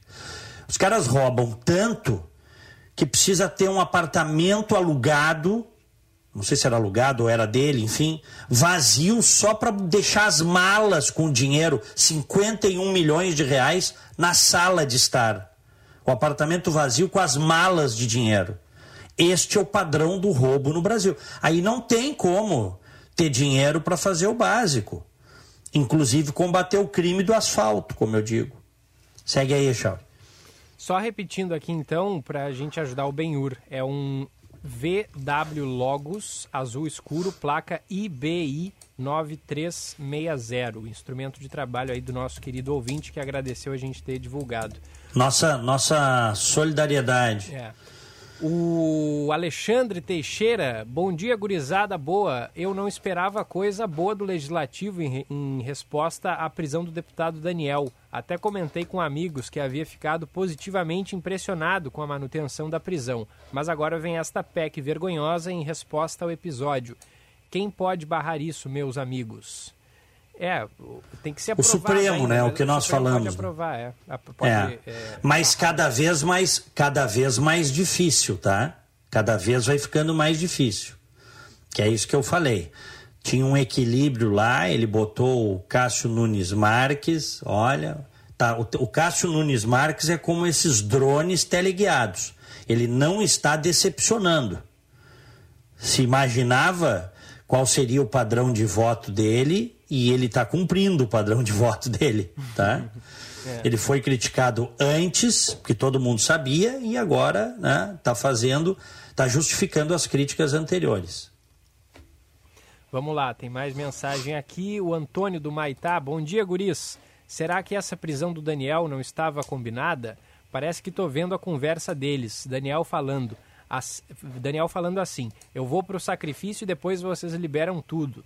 Os caras roubam tanto que precisa ter um apartamento alugado não sei se era alugado ou era dele, enfim, vazio só para deixar as malas com dinheiro, 51 milhões de reais, na sala de estar. O apartamento vazio com as malas de dinheiro. Este é o padrão do roubo no Brasil. Aí não tem como ter dinheiro para fazer o básico. Inclusive combater o crime do asfalto, como eu digo. Segue aí, Charles. Só repetindo aqui então, para a gente ajudar o Benhur, é um VW Logos azul escuro, placa IBI 9360, instrumento de trabalho aí do nosso querido ouvinte que agradeceu a gente ter divulgado. Nossa, nossa solidariedade. É. O Alexandre Teixeira, bom dia, gurizada boa. Eu não esperava coisa boa do Legislativo em, em, resposta à prisão do deputado Daniel. Até comentei com amigos que havia ficado positivamente impressionado com a manutenção da prisão. Mas agora vem esta PEC vergonhosa em resposta ao episódio. Quem pode barrar isso, meus amigos? É, tem que ser aprovado. O Supremo, ainda, né? O que nós falamos. Pode aprovar, é. Pode, é. é Mas cada vez mais, cada vez mais difícil, tá? Cada vez vai ficando mais difícil. Que é isso que eu falei. Tinha um equilíbrio lá, ele botou o Cássio Nunes Marques, olha, tá, o, o Cássio Nunes Marques é como esses drones teleguiados. Ele não está decepcionando. Se imaginava qual seria o padrão de voto dele e ele está cumprindo o padrão de voto dele, tá? É. Ele foi criticado antes, porque todo mundo sabia, e agora está né, tá fazendo, está justificando as críticas anteriores. Vamos lá, tem mais mensagem aqui. O Antônio do Maitá. Bom dia, guris. Será que essa prisão do Daniel não estava combinada? Parece que estou vendo a conversa deles. Daniel falando. As, Daniel falando assim: Eu vou para o sacrifício e depois vocês liberam tudo.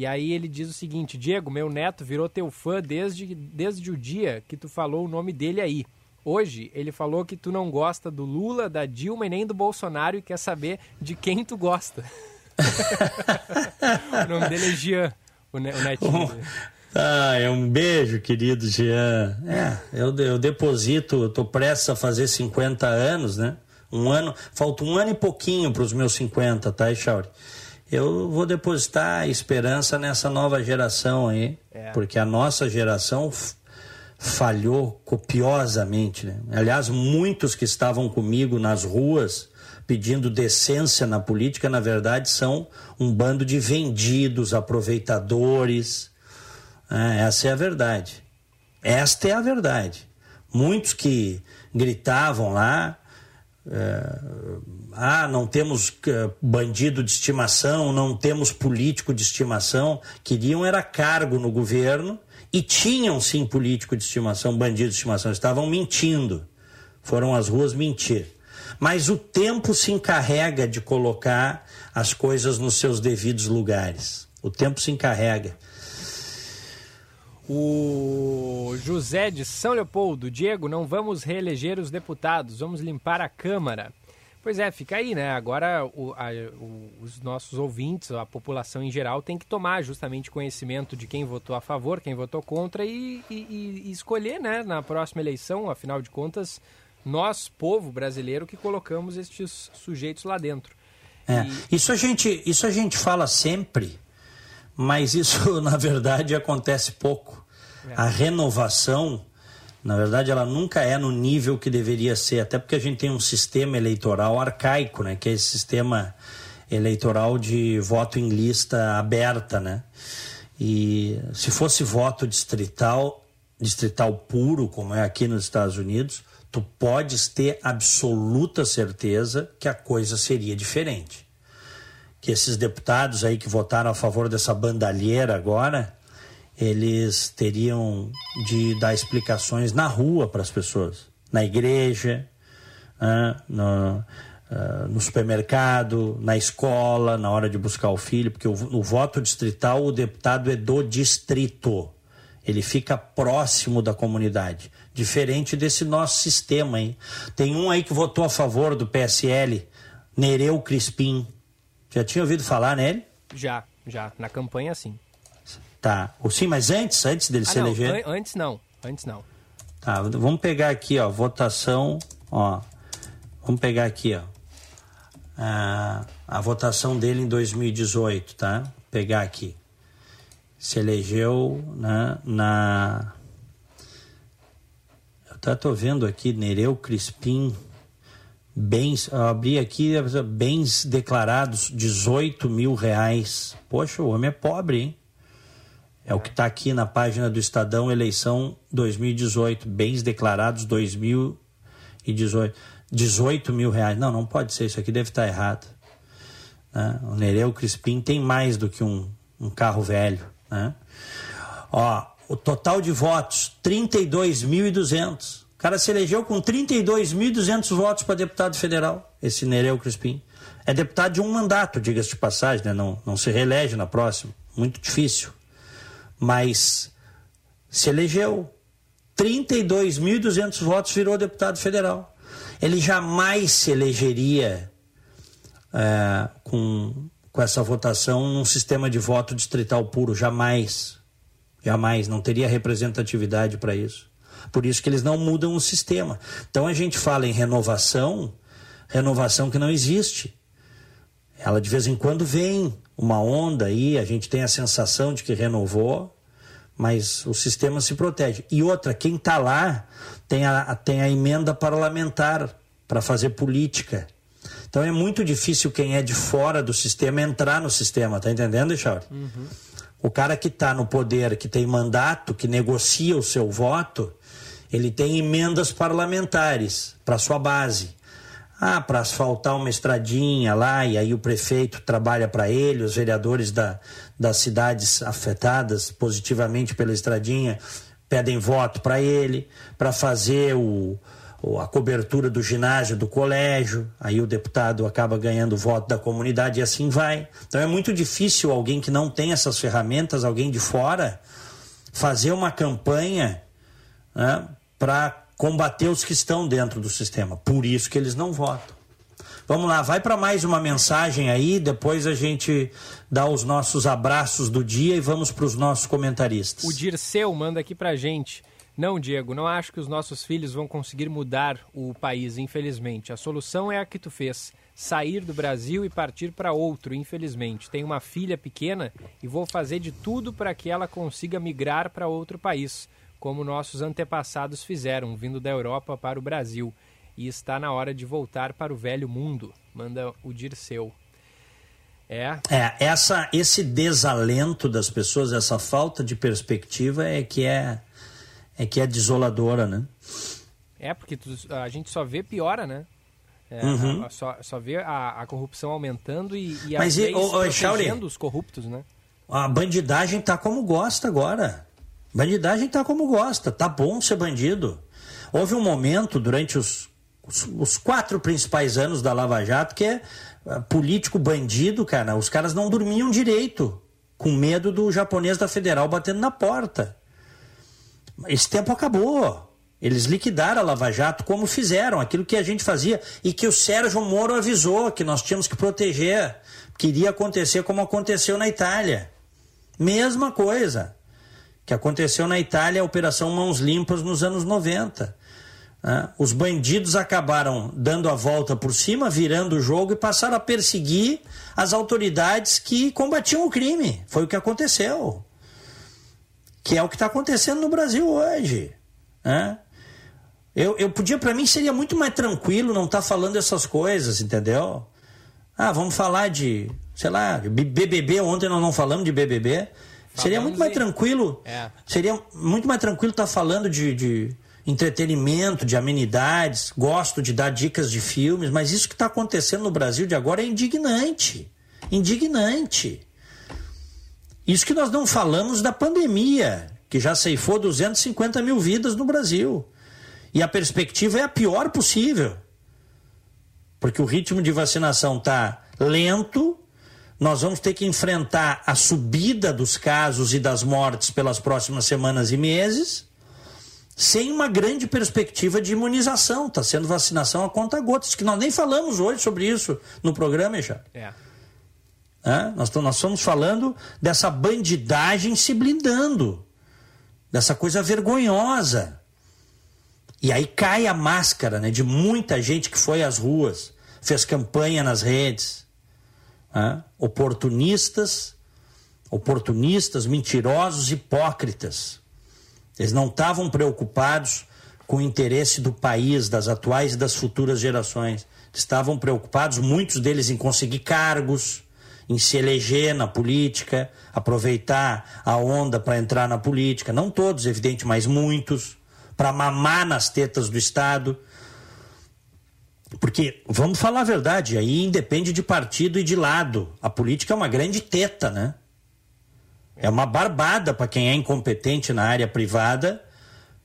E aí ele diz o seguinte: Diego, meu neto virou teu fã desde, desde o dia que tu falou o nome dele aí. Hoje ele falou que tu não gosta do Lula, da Dilma e nem do Bolsonaro e quer saber de quem tu gosta. o nome dele é Jean, o, ne o netinho. Ah, é um beijo, querido Jean. É, eu, eu deposito, eu tô prestes a fazer 50 anos, né? Um ano, falta um ano e pouquinho para os meus 50, tá, Chauri? Eu vou depositar esperança nessa nova geração aí, é. porque a nossa geração falhou copiosamente. Né? Aliás, muitos que estavam comigo nas ruas pedindo decência na política, na verdade, são um bando de vendidos, aproveitadores. É, essa é a verdade. Esta é a verdade. Muitos que gritavam lá, ah, não temos é, bandido de estimação, não temos político de estimação, queriam era cargo no governo e tinham sim político de estimação, bandido de estimação, estavam mentindo. Foram às ruas mentir. Mas o tempo se encarrega de colocar as coisas nos seus devidos lugares. O tempo se encarrega. O José de São Leopoldo, Diego, não vamos reeleger os deputados, vamos limpar a Câmara. Pois é, fica aí, né? Agora o, a, o, os nossos ouvintes, a população em geral, tem que tomar justamente conhecimento de quem votou a favor, quem votou contra e, e, e escolher, né, na próxima eleição, afinal de contas, nós, povo brasileiro, que colocamos estes sujeitos lá dentro. É, e... isso, a gente, isso a gente fala sempre, mas isso, na verdade, acontece pouco. A renovação, na verdade, ela nunca é no nível que deveria ser, até porque a gente tem um sistema eleitoral arcaico, né? Que é esse sistema eleitoral de voto em lista aberta, né? E se fosse voto distrital, distrital puro, como é aqui nos Estados Unidos, tu podes ter absoluta certeza que a coisa seria diferente. Que esses deputados aí que votaram a favor dessa bandalheira agora, eles teriam de dar explicações na rua para as pessoas, na igreja, no, no, supermercado, na escola, na hora de buscar o filho, porque o, o voto distrital, o deputado é do distrito. Ele fica próximo da comunidade. Diferente desse nosso sistema aí. Tem um aí que votou a favor do PSL, Nereu Crispim. Já tinha ouvido falar nele? Já, já. Na campanha, sim. Tá. Sim, mas antes, antes dele ah, se não, eleger? An antes não. Antes não. Tá, vamos pegar aqui, ó, votação, ó. Vamos pegar aqui, ó. A, a votação dele em 2018, tá? Vou pegar aqui. Se elegeu né, na. Eu tá, tô vendo aqui, Nereu Crispim. Bens, abri aqui, bens declarados 18 mil reais. Poxa, o homem é pobre, hein? É o que está aqui na página do Estadão, eleição 2018, bens declarados 2018. 18 mil reais. Não, não pode ser, isso aqui deve estar tá errado. Né? O Nereu Crispim tem mais do que um, um carro velho. Né? Ó, o total de votos, 32.200. Cara se elegeu com 32.200 votos para deputado federal, esse Nereu Crispim. É deputado de um mandato, diga-se de passagem, né? não, não se reelege na próxima. Muito difícil mas se elegeu. 32.200 votos virou deputado federal. Ele jamais se elegeria é, com, com essa votação num sistema de voto distrital puro. Jamais. Jamais. Não teria representatividade para isso. Por isso que eles não mudam o sistema. Então a gente fala em renovação, renovação que não existe. Ela de vez em quando vem, uma onda aí, a gente tem a sensação de que renovou, mas o sistema se protege. E outra, quem está lá tem a, tem a emenda parlamentar para fazer política. Então é muito difícil quem é de fora do sistema entrar no sistema, tá entendendo, Chauri? Uhum. O cara que está no poder, que tem mandato, que negocia o seu voto, ele tem emendas parlamentares para sua base. Ah, para asfaltar uma estradinha lá, e aí o prefeito trabalha para ele, os vereadores da, das cidades afetadas positivamente pela estradinha pedem voto para ele, para fazer o, a cobertura do ginásio, do colégio, aí o deputado acaba ganhando voto da comunidade e assim vai. Então é muito difícil alguém que não tem essas ferramentas, alguém de fora, fazer uma campanha né, para combater os que estão dentro do sistema. Por isso que eles não votam. Vamos lá, vai para mais uma mensagem aí, depois a gente dá os nossos abraços do dia e vamos para os nossos comentaristas. O Dirceu manda aqui pra gente. Não, Diego, não acho que os nossos filhos vão conseguir mudar o país, infelizmente. A solução é a que tu fez: sair do Brasil e partir para outro, infelizmente. Tenho uma filha pequena e vou fazer de tudo para que ela consiga migrar para outro país, como nossos antepassados fizeram, vindo da Europa para o Brasil. E está na hora de voltar para o velho mundo, manda o Dirceu. É. É, essa, esse desalento das pessoas, essa falta de perspectiva é que é é que é desoladora, né? É, porque tu, a gente só vê piora, né? É, Uhum. a- só, só vê a, a corrupção aumentando e, e Mas e- Chauri? protegendo os corruptos, né? A bandidagem tá como gosta agora. Bandidagem tá como gosta. Tá bom ser bandido. Houve um momento durante os, os, os quatro principais anos da Lava Jato que é ah, político bandido, cara. Os caras não dormiam direito, com medo do japonês da Federal batendo na porta. Esse tempo acabou. Eles liquidaram a Lava Jato como fizeram, aquilo que a gente fazia e que o Sérgio Moro avisou que nós tínhamos que proteger. Que iria acontecer como aconteceu na Itália. Mesma coisa que aconteceu na Itália, a Operação Mãos Limpas nos anos 90. né? Os bandidos acabaram dando a volta por cima, virando o jogo e passaram a perseguir as autoridades que combatiam o crime. Foi o que aconteceu. Que é o que está acontecendo no Brasil hoje. né? Eu, eu podia, para mim, seria muito mais tranquilo não estar falando essas coisas, entendeu? Ah, vamos falar de, sei lá, de BBB. Ontem nós não falamos de BBB. Seria muito mais e- tranquilo. É. Seria muito mais tranquilo estar falando de, de entretenimento, de amenidades. Gosto de dar dicas de filmes, mas isso que está acontecendo no Brasil de agora é indignante. Indignante. Isso que nós não falamos da pandemia, que já ceifou 250 mil vidas no Brasil. E a perspectiva é a pior possível. Porque o ritmo de vacinação está lento, nós vamos ter que enfrentar a subida dos casos e das mortes pelas próximas semanas e meses, sem uma grande perspectiva de imunização. Está sendo vacinação a conta gotas, que nós nem falamos hoje sobre isso no programa, já. É. Né? Nós, nós estamos falando dessa bandidagem se blindando, dessa coisa vergonhosa. E aí cai a máscara né, de muita gente que foi às ruas, fez campanha nas redes. Né? Oportunistas, oportunistas, mentirosos, hipócritas. Eles não estavam preocupados com o interesse do país, das atuais e das futuras gerações. Estavam preocupados, muitos deles, em conseguir cargos, em se eleger na política, aproveitar a onda para entrar na política. Não todos, evidente, mas muitos, para mamar nas tetas do Estado. Porque, vamos falar a verdade, aí independe de partido e de lado. A política é uma grande teta, né? É uma barbada para quem é incompetente na área privada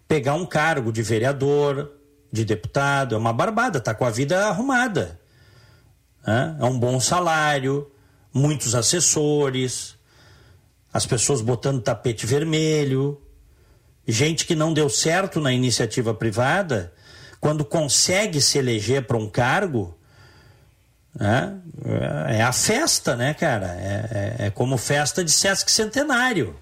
pegar um cargo de vereador, de deputado. É uma barbada, tá com a vida arrumada. É um bom salário, muitos assessores, as pessoas botando tapete vermelho, gente que não deu certo na iniciativa privada, quando consegue se eleger para um cargo, né? é a festa, né, cara? É, é- é como festa de Sesc Centenário,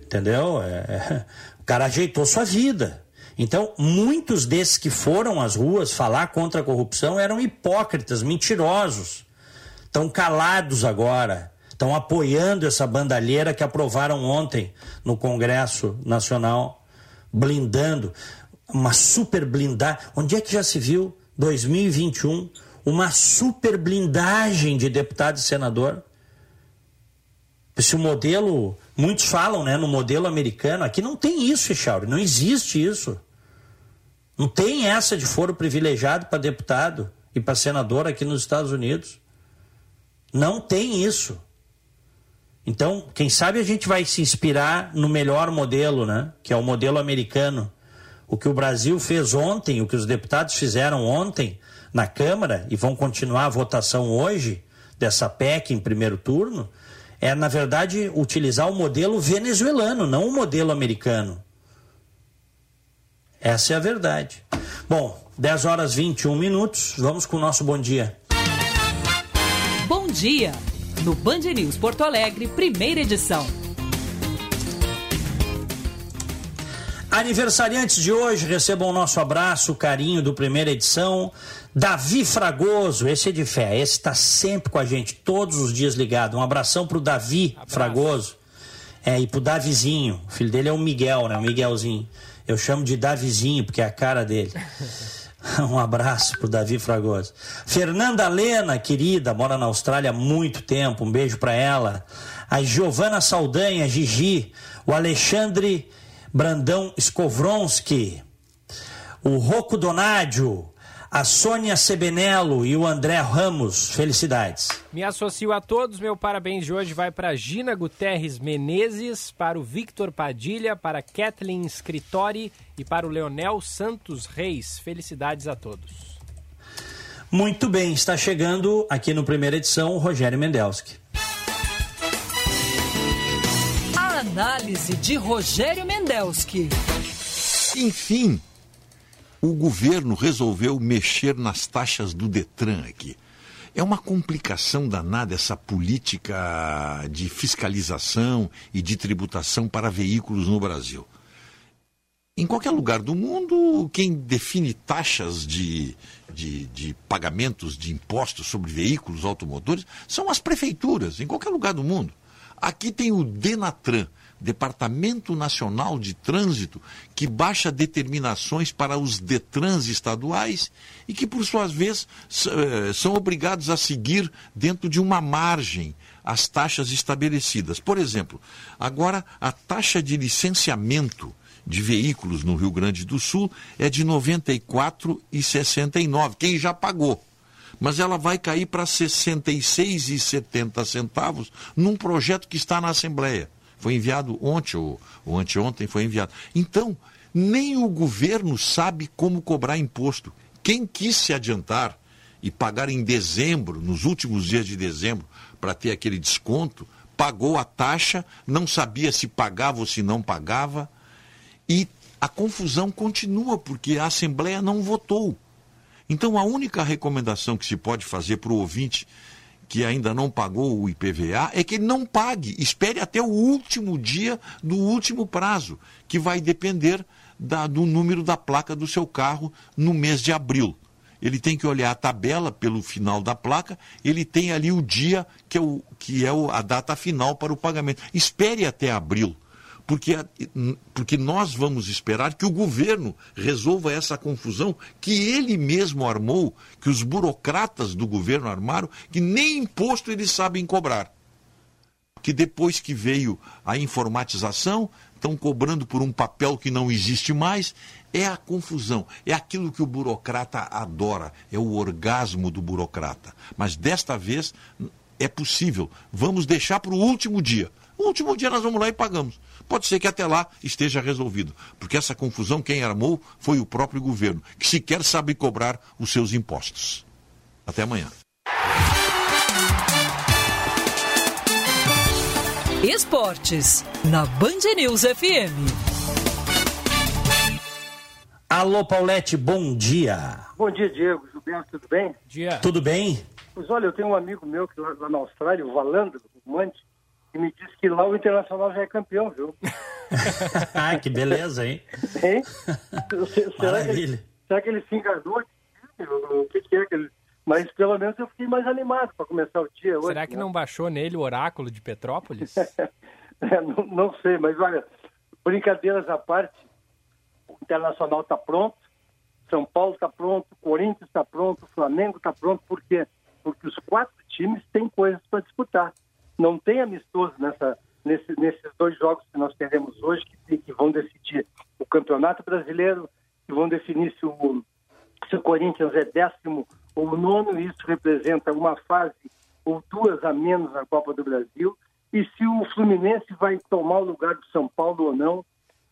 entendeu? É- é- o cara ajeitou sua vida. Então, muitos desses que foram às ruas falar contra a corrupção eram hipócritas, mentirosos. Estão calados agora. Estão apoiando essa bandalheira que aprovaram ontem no Congresso Nacional, blindando. Uma super blindagem. Onde é que já se viu, 2021, uma super blindagem de deputado e senador? Se o modelo, muitos falam, né, no modelo americano, aqui não tem isso, Echauri, não existe isso. Não tem essa de foro privilegiado para deputado e para senador aqui nos Estados Unidos. Não tem isso. Então, quem sabe a gente vai se inspirar no melhor modelo, né? Que é o modelo americano. O que o Brasil fez ontem, o que os deputados fizeram ontem na Câmara e vão continuar a votação hoje dessa PEC em primeiro turno, é, na verdade, utilizar o modelo venezuelano, não o modelo americano. Essa é a verdade. Bom, 10 horas 21 minutos, vamos com o nosso bom dia. Bom dia! No Band News Porto Alegre, primeira edição. Aniversariantes de hoje, recebam o nosso abraço, carinho do primeira edição. Davi Fragoso, esse é de fé, esse está sempre com a gente, todos os dias ligado. Um abração pro Davi Abraço. Fragoso. É, e pro Davizinho. O filho dele é o Miguel, né? O Miguelzinho. Eu chamo de Davizinho, porque é a cara dele. Um abraço pro Davi Fragoso. Fernanda Lena, querida, mora na Austrália há muito tempo. Um beijo para ela. A Giovana Saldanha, Gigi. O Alexandre Brandão Skovronski. O Rocco Donádio a Sônia Sebenello e o André Ramos. Felicidades. Me associo a todos. Meu parabéns de hoje vai para Gina Guterres Menezes, para o Victor Padilha, para Kathleen Scritori e para o Leonel Santos Reis. Felicidades a todos. Muito bem, está chegando aqui no primeira edição o Rogério Mendelski. Análise de Rogério Mendelski. Enfim, o governo resolveu mexer nas taxas do Detran aqui. É uma complicação danada essa política de fiscalização e de tributação para veículos no Brasil. Em qualquer lugar do mundo, quem define taxas de, de, de, pagamentos de impostos sobre veículos automotores são as prefeituras, em qualquer lugar do mundo. Aqui tem o Denatran, Departamento Nacional de Trânsito, que baixa determinações para os Detrans estaduais e que, por sua vez, eh, são obrigados a seguir dentro de uma margem as taxas estabelecidas. Por exemplo, agora a taxa de licenciamento de veículos no Rio Grande do Sul é de R$ 94,69, quem já pagou mas ela vai cair para R$ 66,70 num projeto que está na Assembleia. Foi enviado ontem, ou, ou anteontem foi enviado. Então, nem o governo sabe como cobrar imposto. Quem quis se adiantar e pagar em dezembro, nos últimos dias de dezembro, para ter aquele desconto, pagou a taxa, não sabia se pagava ou se não pagava. E a confusão continua, porque a Assembleia não votou. Então, a única recomendação que se pode fazer para o ouvinte que ainda não pagou o IPVA é que ele não pague, espere até o último dia do último prazo, que vai depender da, do número da placa do seu carro no mês de abril. Ele tem que olhar a tabela pelo final da placa, ele tem ali o dia que é, o, que é o, a data final para o pagamento. Espere até abril porque, porque nós vamos esperar que o governo resolva essa confusão que ele mesmo armou, que os burocratas do governo armaram, que nem imposto eles sabem cobrar. Que depois que veio a informatização, estão cobrando por um papel que não existe mais. É a confusão, é aquilo que o burocrata adora, é o orgasmo do burocrata. Mas desta vez é possível. Vamos deixar para o último dia. O último dia nós vamos lá e pagamos. Pode ser que até lá esteja resolvido, porque essa confusão quem armou foi o próprio governo, que sequer sabe cobrar os seus impostos. Até amanhã. Esportes, na Band News FM. Alô, Paulette, bom dia. Bom dia, Diego. Gilberto, tudo bem? Dia. Tudo bem? Pois olha, eu tenho um amigo meu que lá, lá na Austrália, o Valandro, o Mante, e me disse que lá o Internacional já é campeão, viu? ah, que beleza, hein? Hein? será, que ele, será que ele se enganou? O que, que é que ele... Mas pelo menos eu fiquei mais animado para começar o dia hoje. Será que né? não baixou nele o oráculo de Petrópolis? é, não, não, sei, mas olha, brincadeiras à parte, o Internacional está pronto, São Paulo está pronto, Corinthians está pronto, Flamengo está pronto, por quê? Porque os quatro times têm coisas para disputar não tem amistoso nessa, nesse, nesses dois jogos que nós teremos hoje, que, que, vão decidir o Campeonato Brasileiro, que vão definir se o, se o Corinthians é décimo ou nono, e isso representa uma fase ou duas a menos na Copa do Brasil, e se o Fluminense vai tomar o lugar do São Paulo ou não,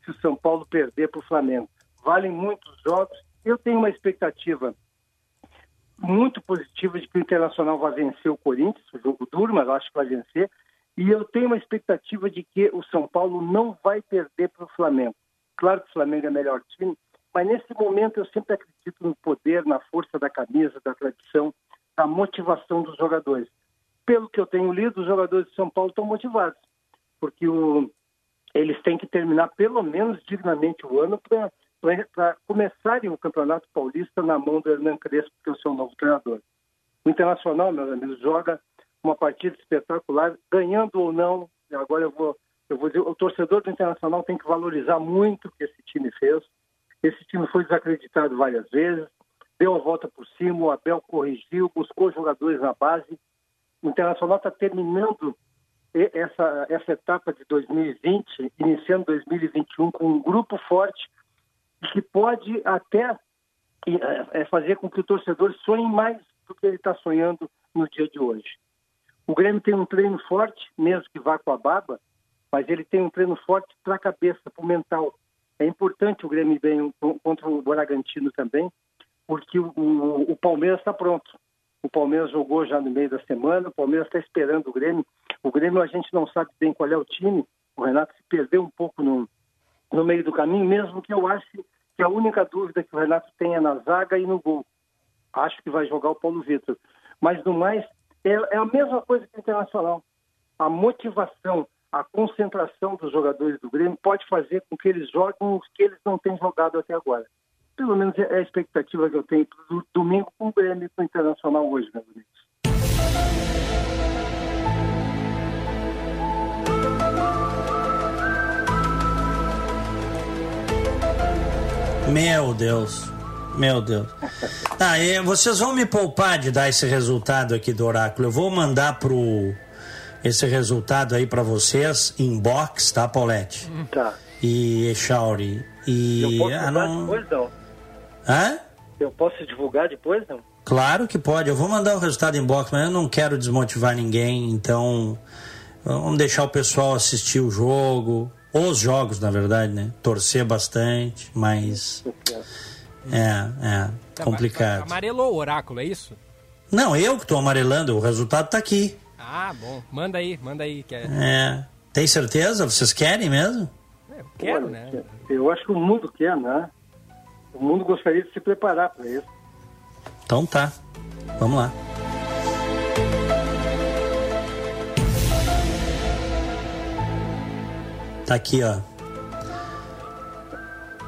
se o São Paulo perder para o Flamengo. Valem muitos jogos. Eu tenho uma expectativa muito positiva de que o Internacional vai vencer o Corinthians, o jogo duro, mas acho que vai vencer. E eu tenho uma expectativa de que o São Paulo não vai perder para o Flamengo. Claro que o Flamengo é melhor time, mas nesse momento eu sempre acredito no poder, na força da camisa, da tradição, da motivação dos jogadores. Pelo que eu tenho lido, os jogadores de São Paulo estão motivados, porque o, eles têm que terminar pelo menos dignamente o ano para começarem o Campeonato Paulista na mão do Hernan Crespo, que é o seu novo treinador. O Internacional, meus amigos, joga uma partida espetacular, ganhando ou não. Agora eu vou, eu vou dizer, o torcedor do Internacional tem que valorizar muito o que esse time fez. Esse time foi desacreditado várias vezes, deu a volta por cima, o Abel corrigiu, buscou jogadores na base. O Internacional está terminando essa, essa etapa de 2020, iniciando 2021 com um grupo forte que pode até é, fazer com que o torcedor sonhe mais do que ele está sonhando no dia de hoje. O Grêmio tem um treino forte, mesmo que vá com a baba, mas ele tem um treino forte para a cabeça, para o mental. É importante o Grêmio bem contra o Bragantino também, porque o, o, o Palmeiras está pronto. O Palmeiras jogou já no meio da semana, o Palmeiras está esperando o Grêmio. O Grêmio a gente não sabe bem qual é o time. O Renato se perdeu um pouco no, no meio do caminho, mesmo que eu ache que a única dúvida que o Renato tem é na zaga e no gol. Acho que vai jogar o Paulo Vitor. Mas no mais, é, é a mesma coisa que o Internacional. A motivação, a concentração dos jogadores do Grêmio pode fazer com que eles joguem os que eles não têm jogado até agora. Pelo menos é a expectativa que eu tenho do domingo com o Grêmio e com o Internacional hoje, meus amigos. Meu Deus. Meu Deus. Tá, e vocês vão me poupar de dar esse resultado aqui do oráculo. Eu vou mandar pro esse resultado aí para vocês inbox, tá, Paulette? Tá. E Echauri. E eu posso ah, não... depois não? Hã? Eu posso divulgar depois não? Claro que pode. Eu vou mandar o resultado inbox, mas eu não quero desmotivar ninguém, então vamos deixar o pessoal assistir o jogo, os jogos, na verdade, né? Torcer bastante, mas é, é Tá, complicado. Amarelou o oráculo, é isso? Não, eu que tô amarelando, o resultado tá aqui. Ah, bom. Manda aí, manda aí. Que é... É. Tem certeza? Vocês querem mesmo? Eu quero, né? Eu acho que o mundo quer, né? O mundo gostaria de se preparar para isso. Então tá. Vamos lá. Tá aqui, ó.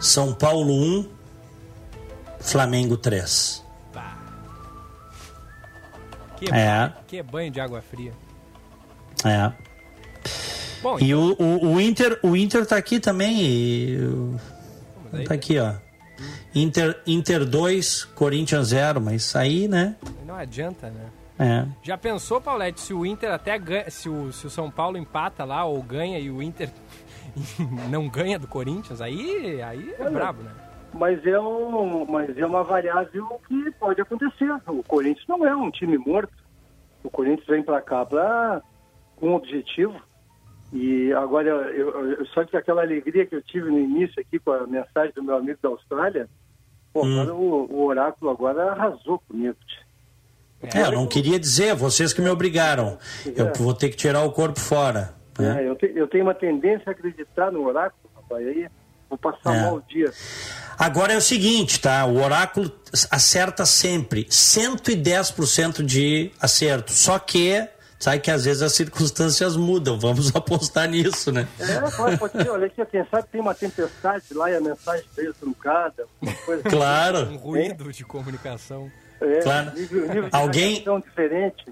São Paulo 1, Flamengo 3. Que, É. que banho de água fria. É. Bom, E o, o, o Inter, o Inter tá aqui também. E... aí- Tá aqui, ó. Inter, Inter 2, Corinthians 0, mas aí, né? Não adianta, né? É. Já pensou, Paulette, se o Inter até ganha, se o, se o São Paulo empata lá ou ganha e o Inter não ganha do Corinthians, aí, aí é brabo, né? Mas é, um, mas é uma variável que pode acontecer. O Corinthians não é um time morto. O Corinthians vem para cá pra, com um objetivo. E agora, eu, eu, só que aquela alegria que eu tive no início aqui com a mensagem do meu amigo da Austrália, pô, Hum. agora o, o oráculo agora arrasou comigo. É, eu não queria dizer, vocês que me obrigaram. Eu vou ter que tirar o corpo fora. Né? É, eu, te- eu tenho uma tendência a acreditar no oráculo, rapaz. Aí vou passar É. mal o dia. Agora é o seguinte, tá? O oráculo acerta sempre 110% de acerto. Só que, sabe que às vezes as circunstâncias mudam. Vamos apostar nisso, né? É, pode, pode ser. Olha aqui, quem sabe tem uma tempestade lá e a mensagem veio truncada. uma coisa assim. Claro. Um ruído de comunicação. É, Claro. nível, nível de Alguém- diferente.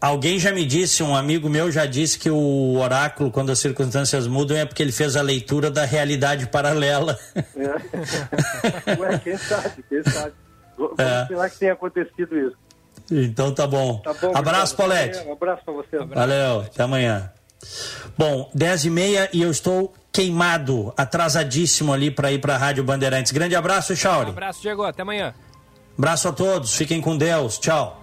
Alguém já me disse, um amigo meu já disse que o oráculo, quando as circunstâncias mudam, é porque ele fez a leitura da realidade paralela. É. Ué, quem sabe, quem sabe. Vamos É. esperar que tenha acontecido isso. Então tá bom. Tá bom, Abraço. Paulette. Um abraço pra você. Valeu, até amanhã. Bom, 10 e meia e eu estou queimado, atrasadíssimo ali para ir para a Rádio Bandeirantes. Grande abraço, Chauri. Abraço, Diego. Até amanhã. Abraço a todos, fiquem com Deus. Tchau.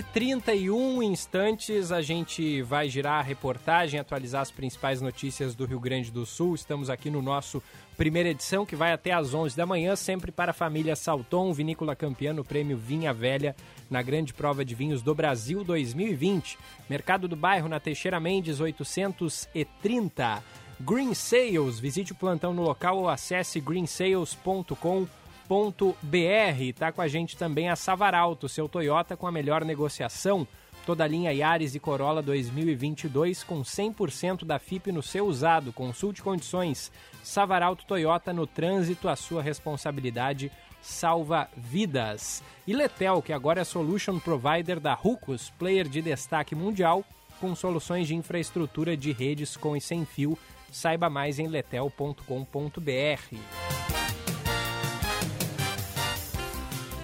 E 31 instantes, a gente vai girar a reportagem, atualizar as principais notícias do Rio Grande do Sul. Estamos aqui no nosso primeira edição, que vai até às 11 da manhã, sempre para a família Salton, vinícola campeã no prêmio Vinha Velha, na grande prova de vinhos do Brasil 2020. Mercado do Bairro, na Teixeira Mendes, 830. Green Sales. Visite o plantão no local ou acesse greensales.com.br. Tá com a gente também a Savaralto, seu Toyota com a melhor negociação. Toda a linha Yaris e Corolla 2022 com 100% da FIP no seu usado. Consulte condições. Savaralto Toyota no trânsito, a sua responsabilidade salva vidas. E Letel, que agora é Solution Provider da Rucos, player de destaque mundial, com soluções de infraestrutura de redes com e sem fio. Saiba mais em letel.com.br.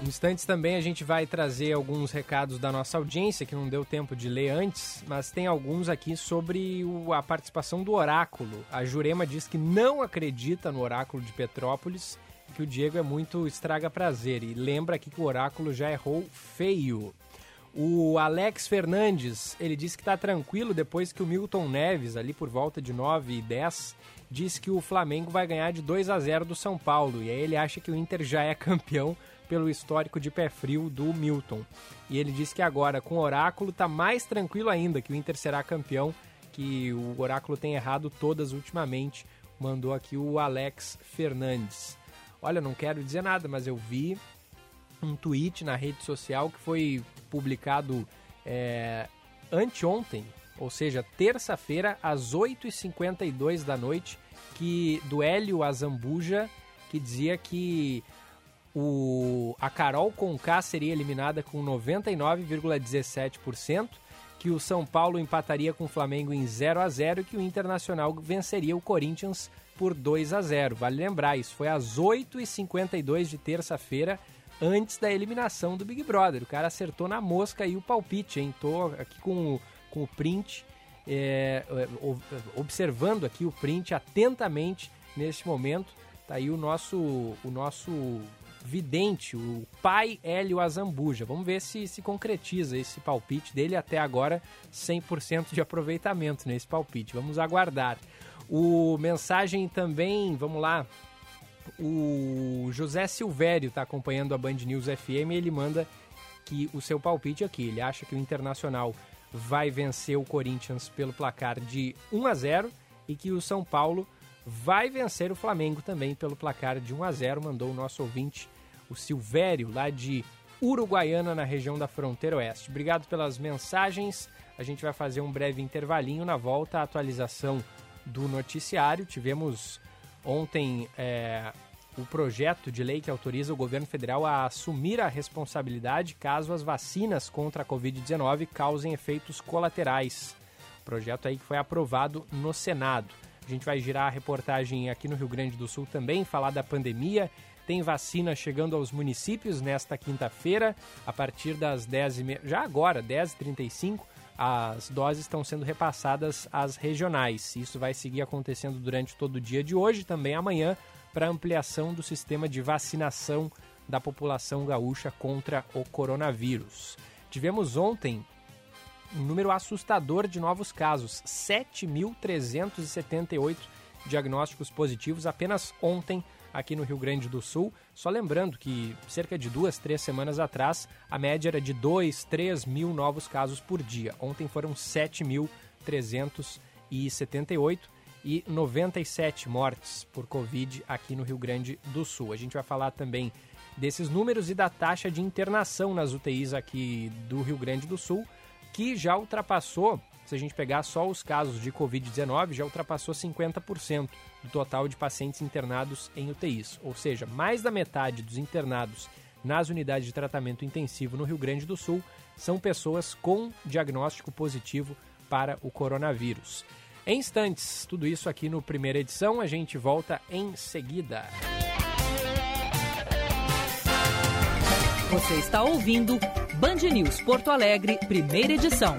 Instantes também a gente vai trazer alguns recados da nossa audiência, que não deu tempo de ler antes, mas tem alguns aqui sobre o, a participação do oráculo. A Jurema diz que não acredita no oráculo de Petrópolis, que o Diego é muito estraga prazer, e lembra aqui que o oráculo já errou feio. O Alex Fernandes, ele disse que está tranquilo depois que o Milton Neves, ali por volta de 9 e 10, disse que o Flamengo vai ganhar de 2 a 0 do São Paulo. E aí ele acha que o Inter já é campeão pelo histórico de pé frio do Milton. E ele disse que agora, com o Oráculo, tá mais tranquilo ainda que o Inter será campeão, que o Oráculo tem errado todas ultimamente. Mandou aqui o Alex Fernandes. Olha, não quero dizer nada, mas eu vi um tweet na rede social que foi publicado é, anteontem, ou seja, terça-feira, às 8h52 da noite, que do Hélio Azambuja, que dizia que o, a Carol Conká seria eliminada com 99,17%, que o São Paulo empataria com o Flamengo em 0 a 0 e que o Internacional venceria o Corinthians por 2 a 0 Vale lembrar, isso foi às 8h52 de terça-feira, antes da eliminação do Big Brother. O cara acertou na mosca aí o palpite, hein? Tô aqui com, com o print, é, observando aqui o print atentamente neste momento. Tá aí o nosso, o nosso vidente, o pai Hélio Azambuja. Vamos ver se se concretiza esse palpite dele até agora, 100% de aproveitamento nesse palpite. Vamos aguardar. O mensagem também, vamos lá. O José Silvério está acompanhando a Band News FM ele manda que o seu palpite aqui, ele acha que o Internacional vai vencer o Corinthians pelo placar de 1 a 0 e que o São Paulo vai vencer o Flamengo também pelo placar de 1 a 0, mandou o nosso ouvinte o Silvério, lá de Uruguaiana, na região da fronteira oeste. Obrigado pelas mensagens. A gente vai fazer um breve intervalinho na volta à atualização do noticiário. Tivemos ontem é, o projeto de lei que autoriza o governo federal a assumir a responsabilidade caso as vacinas contra a Covid-19 causem efeitos colaterais. Projeto aí que foi aprovado no Senado. A gente vai girar a reportagem aqui no Rio Grande do Sul também, falar da pandemia tem vacina chegando aos municípios nesta quinta-feira, a partir das 10h30, já agora, 10h35, as doses estão sendo repassadas às regionais. Isso vai seguir acontecendo durante todo o dia de hoje, também amanhã, para ampliação do sistema de vacinação da população gaúcha contra o coronavírus. Tivemos ontem um número assustador de novos casos, 7.378 diagnósticos positivos apenas ontem aqui no Rio Grande do Sul. Só lembrando que cerca de duas, três semanas atrás, a média era de 2, 3 mil novos casos por dia. Ontem foram 7.378 e 97 mortes por Covid aqui no Rio Grande do Sul. A gente vai falar também desses números e da taxa de internação nas UTIs aqui do Rio Grande do Sul, que já ultrapassou se a gente pegar só os casos de Covid-19, já ultrapassou 50% do total de pacientes internados em UTIs. Ou seja, mais da metade dos internados nas unidades de tratamento intensivo no Rio Grande do Sul são pessoas com diagnóstico positivo para o coronavírus. Em instantes, tudo isso aqui no primeira edição, a gente volta em seguida. Você está ouvindo Band News Porto Alegre, primeira edição.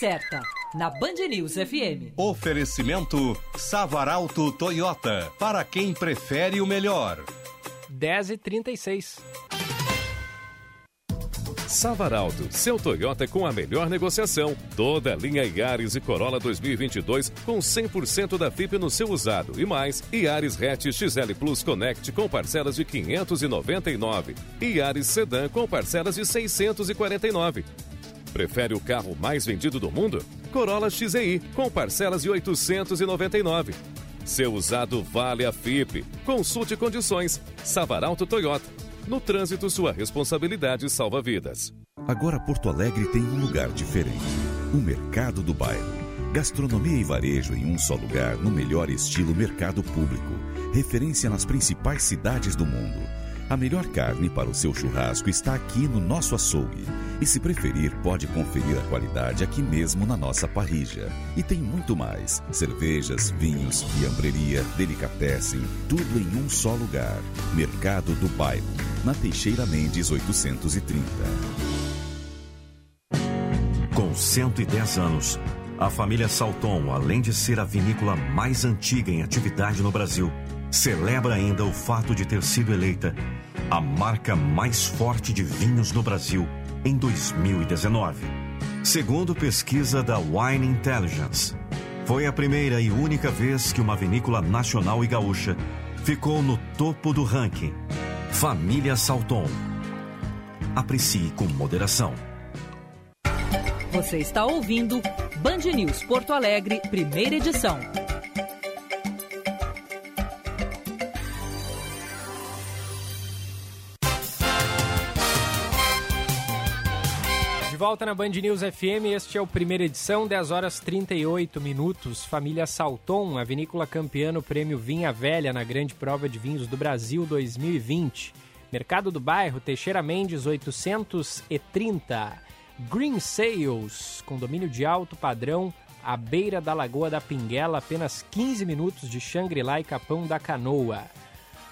Certa, na Band News FM. Oferecimento Savaralto Toyota, para quem prefere o melhor. 10 e 36 Savaralto, seu Toyota com a melhor negociação. Toda a linha Yaris e Corolla 2022 com 100% da FIP no seu usado e mais. Yaris Hatch XL Plus Connect com parcelas de 599 e Yaris Sedan com parcelas de 649. Prefere o carro mais vendido do mundo? Corolla XEI com parcelas de 899. Seu usado vale a FIP. Consulte condições. Savaralto Toyota. No trânsito, sua responsabilidade salva vidas. Agora Porto Alegre tem um lugar diferente. O Mercado do Bairro. Gastronomia e varejo em um só lugar, no melhor estilo mercado público. Referência nas principais cidades do mundo. A melhor carne para o seu churrasco está aqui no nosso açougue. E se preferir, pode conferir a qualidade aqui mesmo na nossa parrija. E tem muito mais: cervejas, vinhos, fiambreria, delicatessen, tudo em um só lugar. Mercado do Bairro, na Teixeira Mendes 830. Com 110 anos, a família Salton, além de ser a vinícola mais antiga em atividade no Brasil, celebra ainda o fato de ter sido eleita a marca mais forte de vinhos no Brasil em 2019. Segundo pesquisa da Wine Intelligence, foi a primeira e única vez que uma vinícola nacional e gaúcha ficou no topo do ranking. Família Salton. Aprecie com moderação. Você está ouvindo Band News Porto Alegre, primeira edição. Volta na Band News FM, este é o primeira edição, 10 horas 38 minutos. Família Salton, a vinícola campeã no prêmio Vinha Velha na Grande Prova de Vinhos do Brasil 2020. Mercado do Bairro, Teixeira Mendes 830. Green Sales, condomínio de alto padrão, à beira da Lagoa da Pinguela, apenas 15 minutos de Xangri-Lá e Capão da Canoa.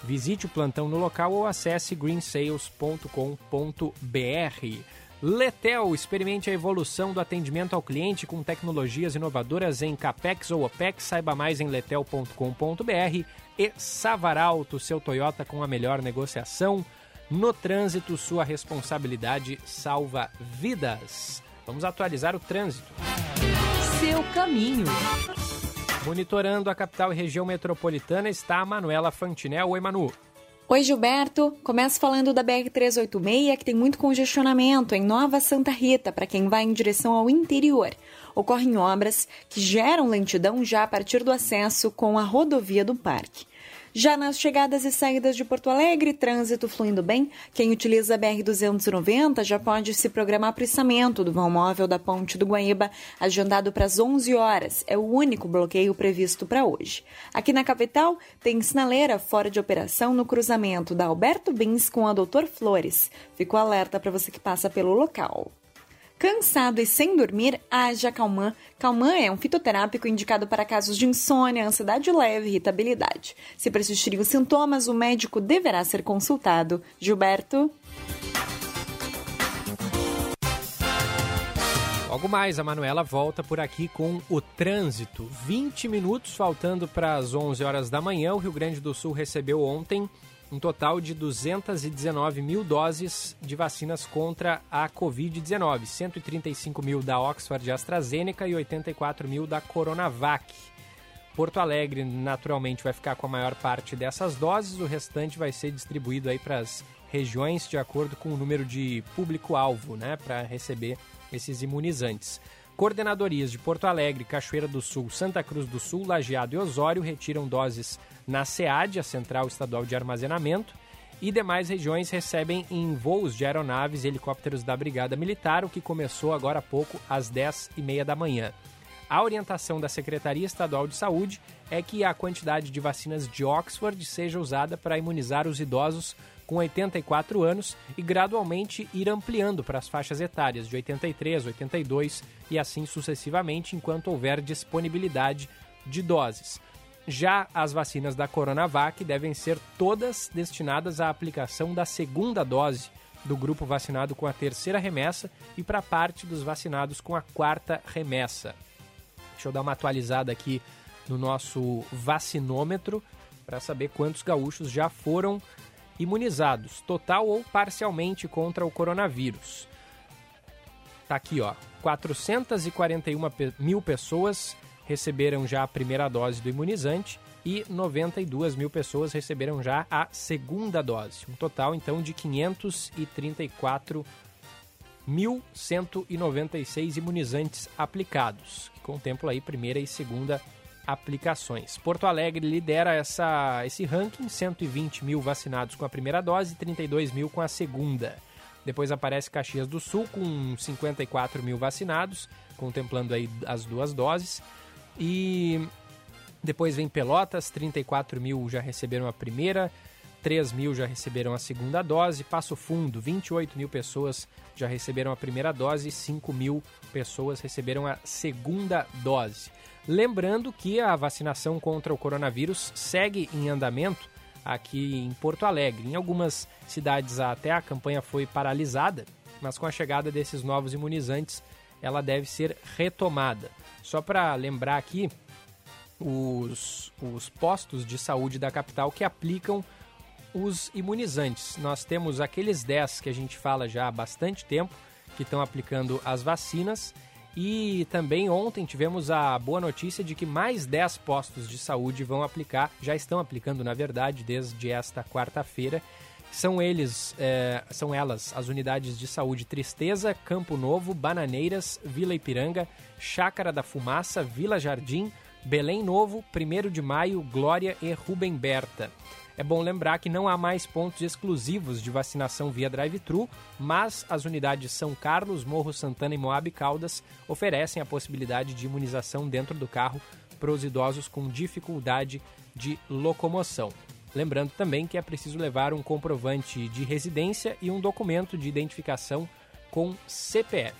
Visite o plantão no local ou acesse greensales.com.br. Letel, experimente a evolução do atendimento ao cliente com tecnologias inovadoras em CAPEX ou OPEX. Saiba mais em letel.com.br. E Savaralto, seu Toyota com a melhor negociação. No trânsito, sua responsabilidade salva vidas. Vamos atualizar o trânsito. Seu caminho. Monitorando a capital e região metropolitana está a Manuela Fantinel. Oi, Manu. Oi, Gilberto. Começo falando da BR-386, que tem muito congestionamento em Nova Santa Rita, para quem vai em direção ao interior. Ocorrem obras que geram lentidão já a partir do acesso com a rodovia do Parque. Já nas chegadas e saídas de Porto Alegre, trânsito fluindo bem. Quem utiliza a BR-290 já pode se programar para o içamento do vão móvel da Ponte do Guaíba, agendado para as 11 horas. É o único bloqueio previsto para hoje. Aqui na capital, tem sinaleira fora de operação no cruzamento da Alberto Bins com a Doutor Flores. Ficou alerta para você que passa pelo local. Cansado e sem dormir, haja Calman. Calman é um fitoterápico indicado para casos de insônia, ansiedade leve e irritabilidade. Se persistirem os sintomas, o médico deverá ser consultado. Gilberto. Logo mais, a Manuela volta por aqui com o trânsito. 20 minutos faltando para as 11 horas da manhã. O Rio Grande do Sul recebeu ontem um total de 219 mil doses de vacinas contra a Covid-19, 135 mil da Oxford AstraZeneca e 84 mil da Coronavac. Porto Alegre, naturalmente, vai ficar com a maior parte dessas doses, o restante vai ser distribuído aí para as regiões de acordo com o número de público-alvo, né, para receber esses imunizantes. Coordenadorias de Porto Alegre, Cachoeira do Sul, Santa Cruz do Sul, Lajeado e Osório retiram doses na SEAD, a Central Estadual de Armazenamento, e demais regiões recebem em voos de aeronaves e helicópteros da Brigada Militar, o que começou agora há pouco, às 10h30 da manhã. A orientação da Secretaria Estadual de Saúde é que a quantidade de vacinas de Oxford seja usada para imunizar os idosos com 84 anos e gradualmente ir ampliando para as faixas etárias de 83, 82 e assim sucessivamente, enquanto houver disponibilidade de doses. Já as vacinas da Coronavac devem ser todas destinadas à aplicação da segunda dose do grupo vacinado com a terceira remessa e para parte dos vacinados com a quarta remessa. Deixa eu dar uma atualizada aqui no nosso vacinômetro para saber quantos gaúchos já foram imunizados, total ou parcialmente, contra o coronavírus. tá aqui, ó. 441 mil pessoas receberam já a primeira dose do imunizante e 92 mil pessoas receberam já a segunda dose. Um total, então, de 534.196 imunizantes aplicados, que contempla aí primeira e segunda aplicações. Porto Alegre lidera essa, esse ranking, 120 mil vacinados com a primeira dose e 32 mil com a segunda. Depois aparece Caxias do Sul com 54 mil vacinados, contemplando aí as duas doses. E depois vem Pelotas, 34 mil já receberam a primeira, 3 mil já receberam a segunda dose. Passo Fundo, 28 mil pessoas já receberam a primeira dose e 5 mil pessoas receberam a segunda dose. Lembrando que a vacinação contra o coronavírus segue em andamento aqui em Porto Alegre. Em algumas cidades até a campanha foi paralisada, mas com a chegada desses novos imunizantes ela deve ser retomada. Só para lembrar aqui, os, os postos de saúde da capital que aplicam os imunizantes. Nós temos aqueles 10 que a gente fala já há bastante tempo, que estão aplicando as vacinas. E também ontem tivemos a boa notícia de que mais 10 postos de saúde vão aplicar, já estão aplicando, na verdade, desde esta quarta-feira. São eles, é, são elas as unidades de saúde Tristeza, Campo Novo, Bananeiras, Vila Ipiranga, Chácara da Fumaça, Vila Jardim, Belém Novo, 1 de Maio, Glória e Rubem Berta. É bom lembrar que não há mais pontos exclusivos de vacinação via drive-thru, mas as unidades São Carlos, Morro Santana e Moab Caldas oferecem a possibilidade de imunização dentro do carro para os idosos com dificuldade de locomoção. Lembrando também que é preciso levar um comprovante de residência e um documento de identificação com CPF.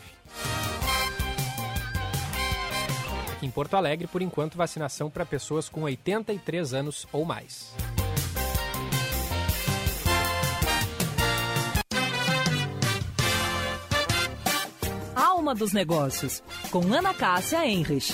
Aqui em Porto Alegre, por enquanto, vacinação para pessoas com 83 anos ou mais. Alma dos Negócios, com Ana Cássia Enrich.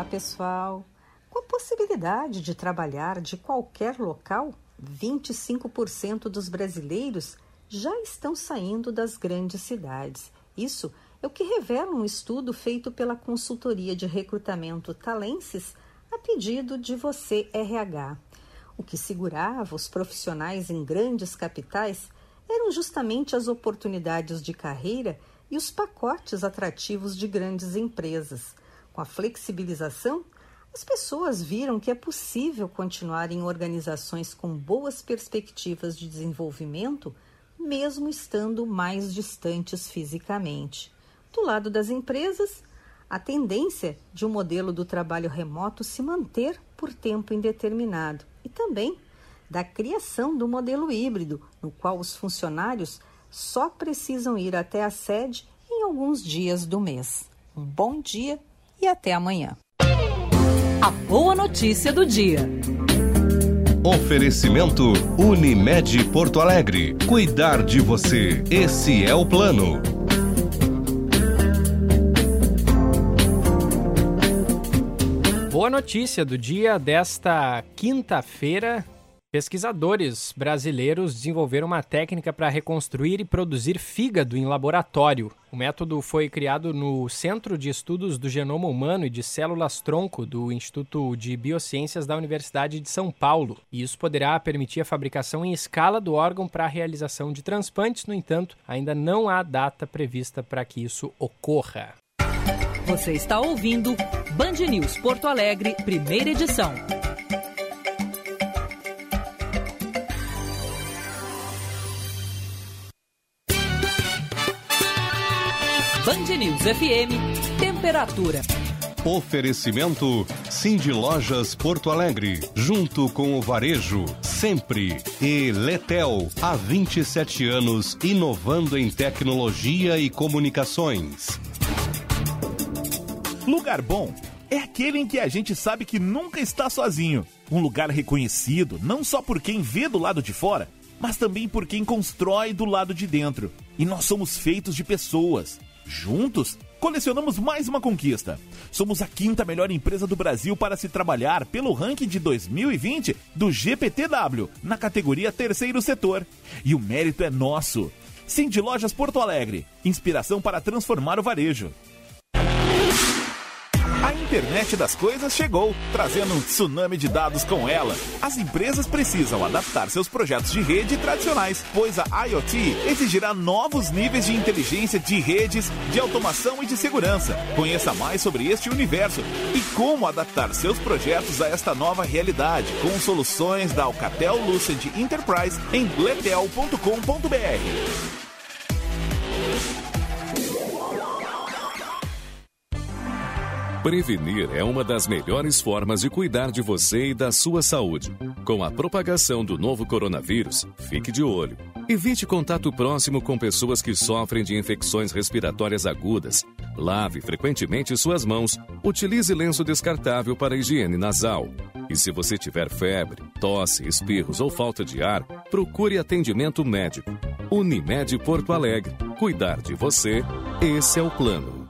Olá, pessoal. Com a possibilidade de trabalhar de qualquer local, 25% dos brasileiros já estão saindo das grandes cidades. Isso é o que revela um estudo feito pela consultoria de recrutamento Talenses a pedido de você RH. O que segurava os profissionais em grandes capitais eram justamente as oportunidades de carreira e os pacotes atrativos de grandes empresas. Com a flexibilização, as pessoas viram que é possível continuar em organizações com boas perspectivas de desenvolvimento, mesmo estando mais distantes fisicamente. Do lado das empresas, a tendência de um modelo do trabalho remoto se manter por tempo indeterminado e também da criação do modelo híbrido, no qual os funcionários só precisam ir até a sede em alguns dias do mês. Um bom dia e até amanhã. A boa notícia do dia. Oferecimento Unimed Porto Alegre. Cuidar de você. Esse é o plano. Boa notícia do dia desta quinta-feira. Pesquisadores brasileiros desenvolveram uma técnica para reconstruir e produzir fígado em laboratório. O método foi criado no Centro de Estudos do Genoma Humano e de Células Tronco do Instituto de Biociências da Universidade de São Paulo. E isso poderá permitir a fabricação em escala do órgão para a realização de transplantes. No entanto, ainda não há data prevista para que isso ocorra. Você está ouvindo Band News Porto Alegre, primeira edição. Band News FM, temperatura. Oferecimento Cindy Lojas Porto Alegre, junto com o varejo, sempre. E Letel, há 27 anos, inovando em tecnologia e comunicações. Lugar bom é aquele em que a gente sabe que nunca está sozinho. Um lugar reconhecido não só por quem vê do lado de fora, mas também por quem constrói do lado de dentro. E nós somos feitos de pessoas. Juntos, colecionamos mais uma conquista. Somos a quinta melhor empresa do Brasil para se trabalhar pelo ranking de 2020 do GPTW, na categoria Terceiro Setor. E o mérito é nosso. Cindy Lojas Porto Alegre, inspiração para transformar o varejo. A internet das coisas chegou, trazendo um tsunami de dados com ela. As empresas precisam adaptar seus projetos de rede tradicionais, pois a IoT exigirá novos níveis de inteligência de redes, de automação e de segurança. Conheça mais sobre este universo e como adaptar seus projetos a esta nova realidade com soluções da Alcatel Lucent Enterprise em letel.com.br. Prevenir é uma das melhores formas de cuidar de você e da sua saúde. Com a propagação do novo coronavírus, fique de olho. Evite contato próximo com pessoas que sofrem de infecções respiratórias agudas. Lave frequentemente suas mãos. Utilize lenço descartável para higiene nasal. E se você tiver febre, tosse, espirros ou falta de ar, procure atendimento médico. Unimed Porto Alegre. Cuidar de você, esse é o plano.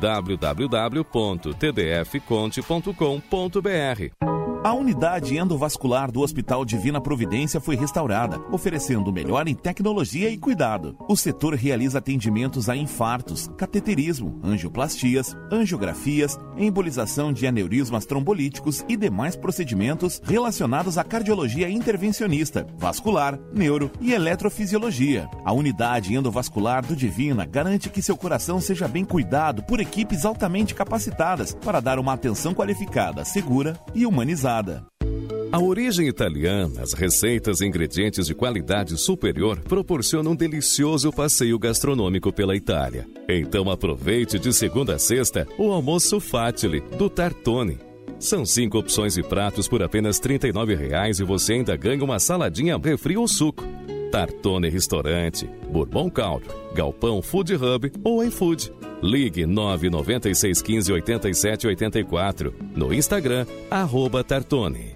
www.tdfconte.com.br. A unidade endovascular do Hospital Divina Providência foi restaurada, oferecendo melhor em tecnologia e cuidado. O setor realiza atendimentos a infartos, cateterismo, angioplastias, angiografias, embolização de aneurismas trombolíticos e demais procedimentos relacionados à cardiologia intervencionista, vascular, neuro e eletrofisiologia. A unidade endovascular do Divina garante que seu coração seja bem cuidado por equipes altamente capacitadas para dar uma atenção qualificada, segura e humanizada. A origem italiana, as receitas e ingredientes de qualidade superior proporcionam um delicioso passeio gastronômico pela Itália. Então aproveite de segunda a sexta o almoço Fatile do Tartone. São cinco opções de pratos por apenas R$ 39,00 e você ainda ganha uma saladinha, refri ou suco. Tartone Restaurante, Bourbon Country, Galpão Food Hub ou iFood. Ligue 996 15 87 84. No Instagram, arroba Tartone.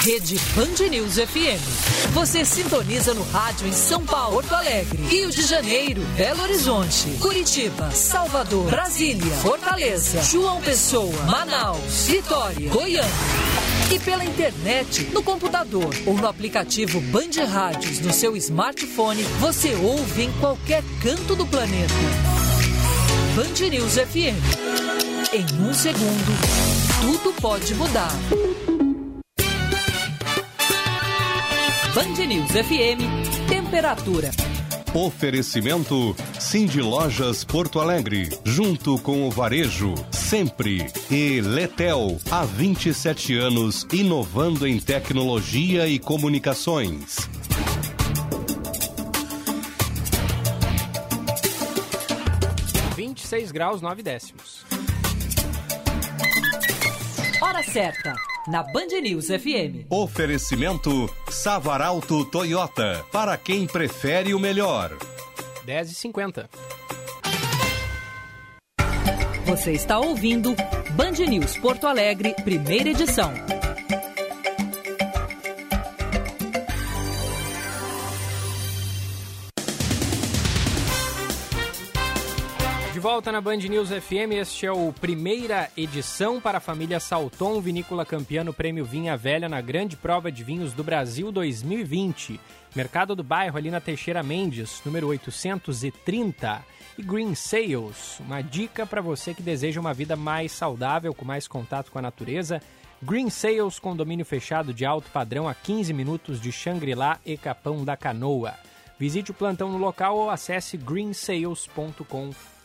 Rede Band News FM. Você sintoniza no rádio em São Paulo, Porto Alegre, Rio de Janeiro, Belo Horizonte, Curitiba, Salvador, Brasília, Fortaleza, João Pessoa, Manaus, Vitória, Goiânia. E pela internet, no computador ou no aplicativo Band Rádios no seu smartphone, você ouve em qualquer canto do planeta. Band News FM. Em um segundo, tudo pode mudar. Band News FM, temperatura. Oferecimento Cindy Lojas Porto Alegre, junto com o Varejo, sempre. E Letel, há 27 anos, inovando em tecnologia e comunicações. Vinte e seis graus, nove décimos. Hora certa, na Band News FM. Oferecimento Savaralto Toyota, para quem prefere o melhor. 10 e 50. Você está ouvindo Band News Porto Alegre, primeira edição. De volta na Band News FM, este é o primeira edição para a família Salton Vinícola campeã no Prêmio Vinha Velha na Grande Prova de Vinhos do Brasil 2020. Mercado do Bairro, ali na Teixeira Mendes, número 830. E Green Sales, uma dica para você que deseja uma vida mais saudável, com mais contato com a natureza. Green Sales, condomínio fechado de alto padrão a 15 minutos de Xangri-Lá e Capão da Canoa. Visite o plantão no local ou acesse greensales.com.br.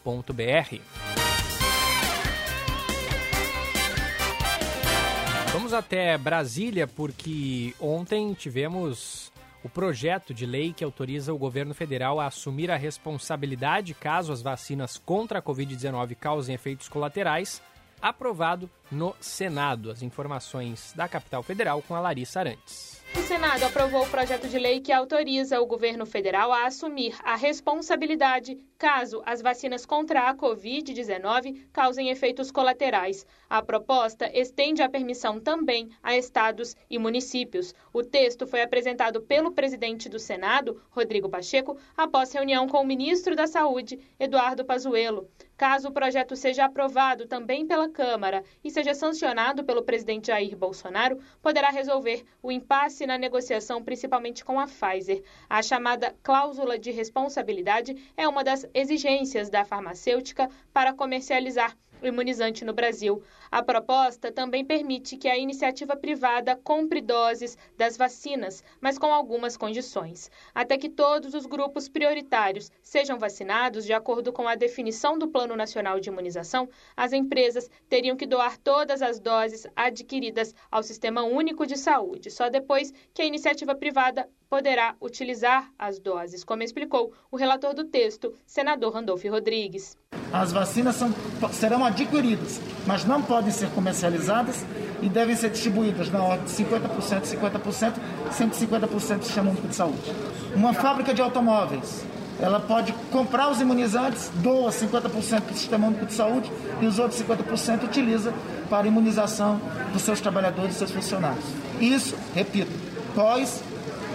Vamos até Brasília porque ontem tivemos o projeto de lei que autoriza o governo federal a assumir a responsabilidade caso as vacinas contra a Covid-19 causem efeitos colaterais, aprovado no Senado. As informações da capital federal com a Larissa Arantes. O Senado aprovou o projeto de lei que autoriza o governo federal a assumir a responsabilidade caso as vacinas contra a Covid-19 causem efeitos colaterais. A proposta estende a permissão também a estados e municípios. O texto foi apresentado pelo presidente do Senado, Rodrigo Pacheco, após reunião com o ministro da Saúde, Eduardo Pazuello. Caso o projeto seja aprovado também pela Câmara e seja sancionado pelo presidente Jair Bolsonaro, poderá resolver o impasse na negociação, principalmente com a Pfizer. A chamada cláusula de responsabilidade é uma das exigências da farmacêutica para comercializar imunizante no Brasil. A proposta também permite que a iniciativa privada compre doses das vacinas, mas com algumas condições. Até que todos os grupos prioritários sejam vacinados de acordo com a definição do Plano Nacional de Imunização, as empresas teriam que doar todas as doses adquiridas ao Sistema Único de Saúde, só depois que a iniciativa privada poderá utilizar as doses, como explicou o relator do texto, senador Randolfo Rodrigues. As vacinas são, serão adquiridas, mas não podem ser comercializadas e devem ser distribuídas na ordem de 50%, 50%, 150% do sistema único de saúde. Uma fábrica de automóveis, ela pode comprar os imunizantes, doa 50% do sistema único de saúde e os outros 50% utiliza para imunização dos seus trabalhadores e seus funcionários. Isso, repito, pós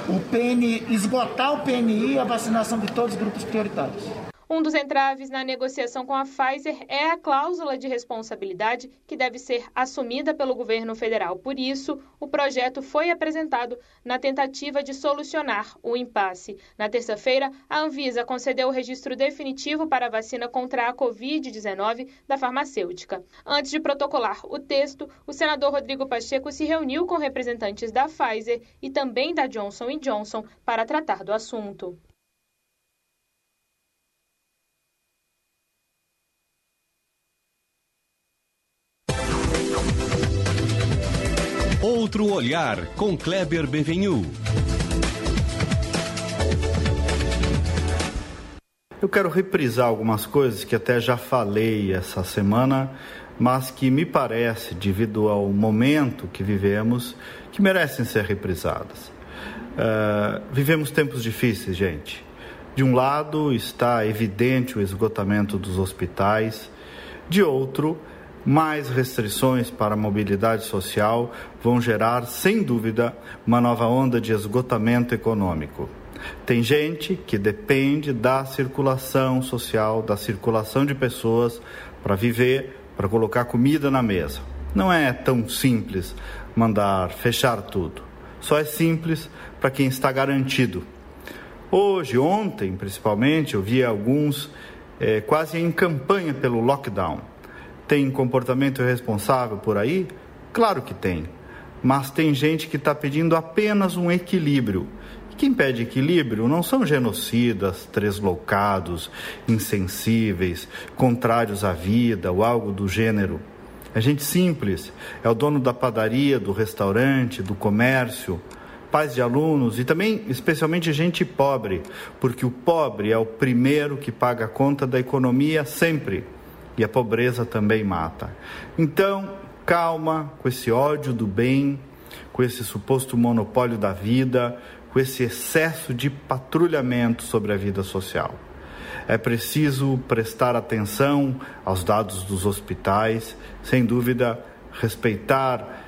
o esgotar o PNI e a vacinação de todos os grupos prioritários. Um dos entraves na negociação com a Pfizer é a cláusula de responsabilidade que deve ser assumida pelo governo federal. Por isso, o projeto foi apresentado na tentativa de solucionar o impasse. Na terça-feira, a Anvisa concedeu o registro definitivo para a vacina contra a Covid-19 da farmacêutica. Antes de protocolar o texto, o senador Rodrigo Pacheco se reuniu com representantes da Pfizer e também da Johnson Johnson para tratar do assunto. Outro Olhar, com Kleber Benvenu. Eu quero reprisar algumas coisas que até já falei essa semana, mas que me parece, devido ao momento que vivemos, que merecem ser reprisadas. Uh, vivemos tempos difíceis, gente. De um lado está evidente o esgotamento dos hospitais, de outro, mais restrições para a mobilidade social vão gerar, sem dúvida, uma nova onda de esgotamento econômico. Tem gente que depende da circulação social, da circulação de pessoas para viver, para colocar comida na mesa. Não é tão simples mandar fechar tudo. Só é simples para quem está garantido. Hoje, ontem principalmente, eu vi alguns é, quase em campanha pelo lockdown tem comportamento irresponsável por aí? Claro que tem. Mas tem gente que está pedindo apenas um equilíbrio. Quem pede equilíbrio não são genocidas, tresloucados, insensíveis, contrários à vida ou algo do gênero. É gente simples, é o dono da padaria, do restaurante, do comércio, pais de alunos e também, especialmente, gente pobre, porque o pobre é o primeiro que paga a conta da economia sempre e a pobreza também mata. Então, calma com esse ódio do bem, com esse suposto monopólio da vida, com esse excesso de patrulhamento sobre a vida social. É preciso prestar atenção aos dados dos hospitais, sem dúvida, respeitar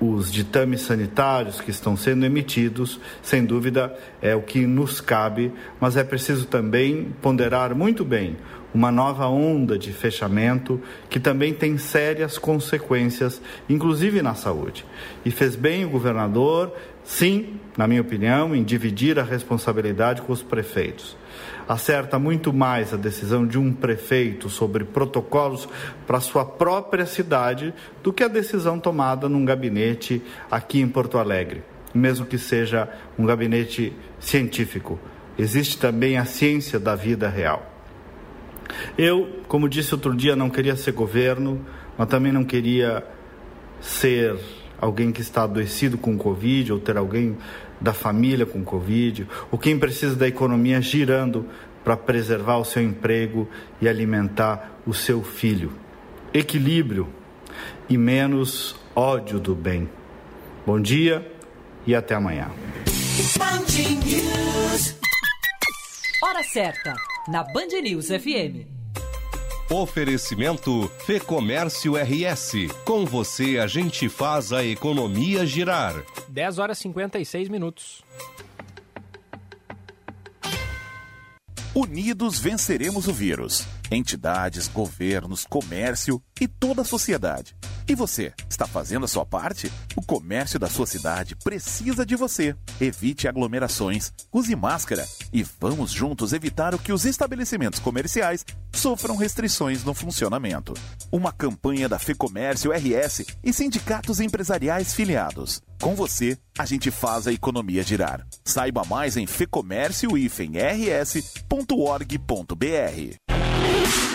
os ditames sanitários que estão sendo emitidos, sem dúvida, é o que nos cabe, mas é preciso também ponderar muito bem uma nova onda de fechamento que também tem sérias consequências, inclusive na saúde. E fez bem o governador, sim, na minha opinião, em dividir a responsabilidade com os prefeitos. Acerta muito mais a decisão de um prefeito sobre protocolos para sua própria cidade do que a decisão tomada num gabinete aqui em Porto Alegre, mesmo que seja um gabinete científico. Existe também a ciência da vida real. Eu, como disse outro dia, não queria ser governo, mas também não queria ser alguém que está adoecido com Covid ou ter alguém da família com Covid, ou quem precisa da economia girando para preservar o seu emprego e alimentar o seu filho. Equilíbrio e menos ódio do bem. Bom dia e até amanhã. Hora certa, na Band News FM. Oferecimento Fê Comércio RS. Com você a gente faz a economia girar. 10 horas e 56 minutos. Unidos venceremos o vírus. Entidades, governos, comércio e toda a sociedade. E você, está fazendo a sua parte? O comércio da sua cidade precisa de você. Evite aglomerações, use máscara e vamos juntos evitar o que os estabelecimentos comerciais sofram restrições no funcionamento. Uma campanha da FEComércio RS e sindicatos empresariais filiados. Com você, a gente faz a economia girar. Saiba mais em fecomércio-rs.org.br.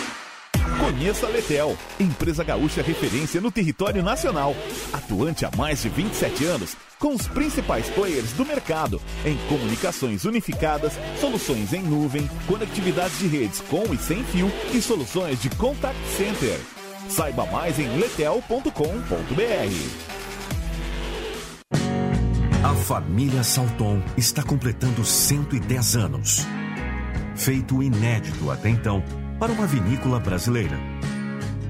Conheça a Letel, empresa gaúcha referência no território nacional, atuante há mais de 27 anos, com os principais players do mercado em comunicações unificadas, soluções em nuvem, conectividade de redes com e sem fio e soluções de contact center. Saiba mais em letel.com.br. A família Salton está completando 110 anos. Feito inédito até então para uma vinícola brasileira.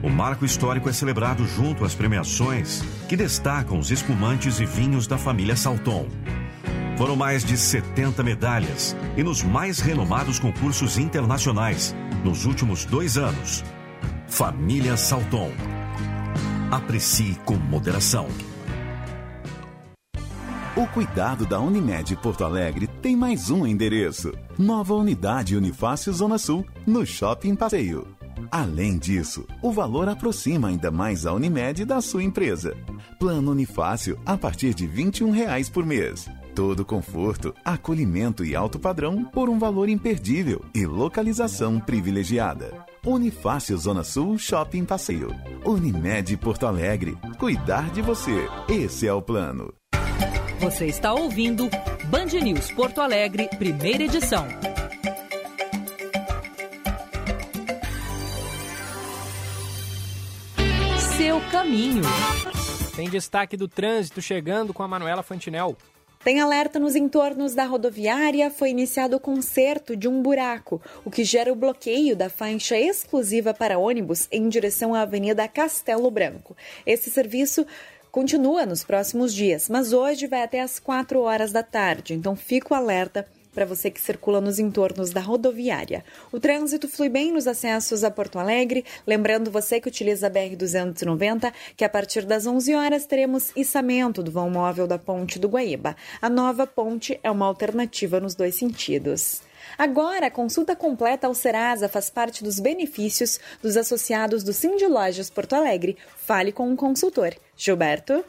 O marco histórico é celebrado junto às premiações que destacam os espumantes e vinhos da família Salton. Foram mais de 70 medalhas e nos mais renomados concursos internacionais nos últimos dois anos. Família Salton. Aprecie com moderação. O cuidado da Unimed Porto Alegre tem mais um endereço. Nova unidade Unifácio Zona Sul, no Shopping Passeio. Além disso, o valor aproxima ainda mais a Unimed da sua empresa. Plano Unifácio a partir de 21 reais por mês. Todo conforto, acolhimento e alto padrão por um valor imperdível e localização privilegiada. Unifácio Zona Sul Shopping Passeio. Unimed Porto Alegre. Cuidar de você. Esse é o plano. Você está ouvindo Band News Porto Alegre, primeira edição. Seu caminho. Tem destaque do trânsito chegando com a Manuela Fantinel. Tem alerta nos entornos da rodoviária, foi iniciado o conserto de um buraco, o que gera o bloqueio da faixa exclusiva para ônibus em direção à Avenida Castelo Branco. Esse serviço continua nos próximos dias, mas hoje vai até às 4 horas da tarde, então fica o alerta para você que circula nos entornos da rodoviária. O trânsito flui bem nos acessos a Porto Alegre, lembrando você que utiliza a BR-290 que a partir das 11 horas teremos içamento do vão móvel da Ponte do Guaíba. A nova ponte é uma alternativa nos dois sentidos. Agora, a consulta completa ao Serasa faz parte dos benefícios dos associados do Cindy Lojas Porto Alegre. Fale com um consultor. Gilberto.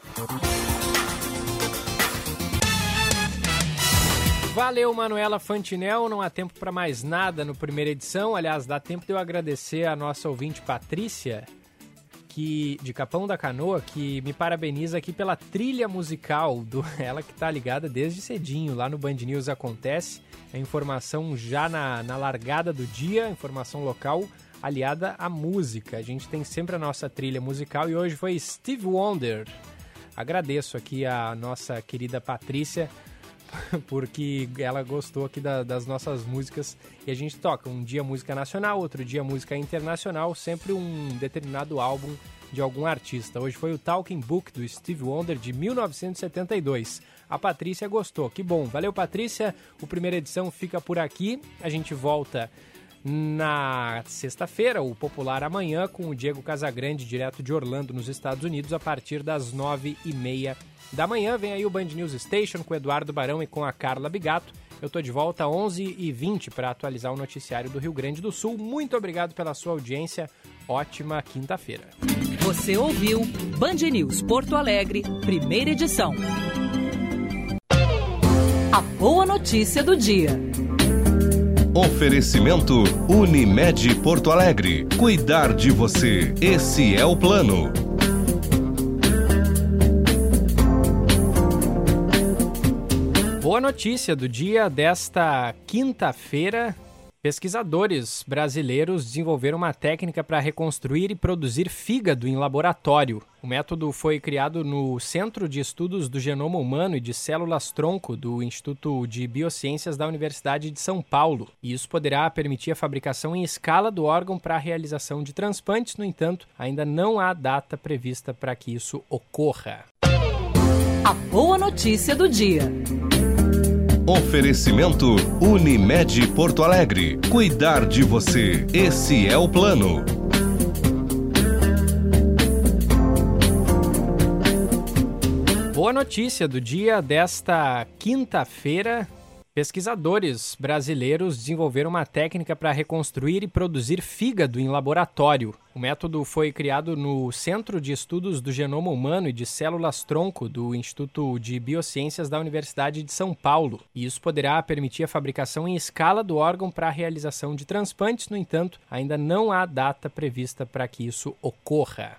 Valeu, Manuela Fantinel. Não há tempo para mais nada no primeira edição. Aliás, dá tempo de eu agradecer a nossa ouvinte Patrícia, que de Capão da Canoa, que me parabeniza aqui pela trilha musical do ela que tá ligada desde cedinho lá no Band News acontece. A informação já na, na largada do dia, informação local aliada à música. A gente tem sempre a nossa trilha musical e hoje foi Steve Wonder. Agradeço aqui a nossa querida Patrícia porque ela gostou aqui da, das nossas músicas e a gente toca um dia música nacional, outro dia música internacional, sempre um determinado álbum de algum artista. Hoje foi o Talking Book do Steve Wonder de 1972. A Patrícia gostou, que bom. Valeu, Patrícia. O primeira edição fica por aqui. A gente volta Na sexta-feira, o Popular Amanhã, com o Diego Casagrande, direto de Orlando, nos Estados Unidos, a partir das nove e meia da manhã. Vem aí o Band News Station com o Eduardo Barão e com a Carla Bigato. Eu tô de volta às 11h20 para atualizar o noticiário do Rio Grande do Sul. Muito obrigado pela sua audiência. Ótima quinta-feira. Você ouviu Band News Porto Alegre, primeira edição. A boa notícia do dia. Oferecimento Unimed Porto Alegre. Cuidar de você. Esse é o plano. Boa notícia do dia desta quinta-feira. Pesquisadores brasileiros desenvolveram uma técnica para reconstruir e produzir fígado em laboratório. O método foi criado no Centro de Estudos do Genoma Humano e de Células Tronco do Instituto de Biociências da Universidade de São Paulo. E isso poderá permitir a fabricação em escala do órgão para a realização de transplantes. No entanto, ainda não há data prevista para que isso ocorra. A boa notícia do dia. Oferecimento Unimed Porto Alegre. Cuidar de você. Esse é o plano. Boa notícia do dia desta quinta-feira. Pesquisadores brasileiros desenvolveram uma técnica para reconstruir e produzir fígado em laboratório. O método foi criado no Centro de Estudos do Genoma Humano e de Células Tronco do Instituto de Biociências da Universidade de São Paulo. E isso poderá permitir a fabricação em escala do órgão para a realização de transplantes. No entanto, ainda não há data prevista para que isso ocorra.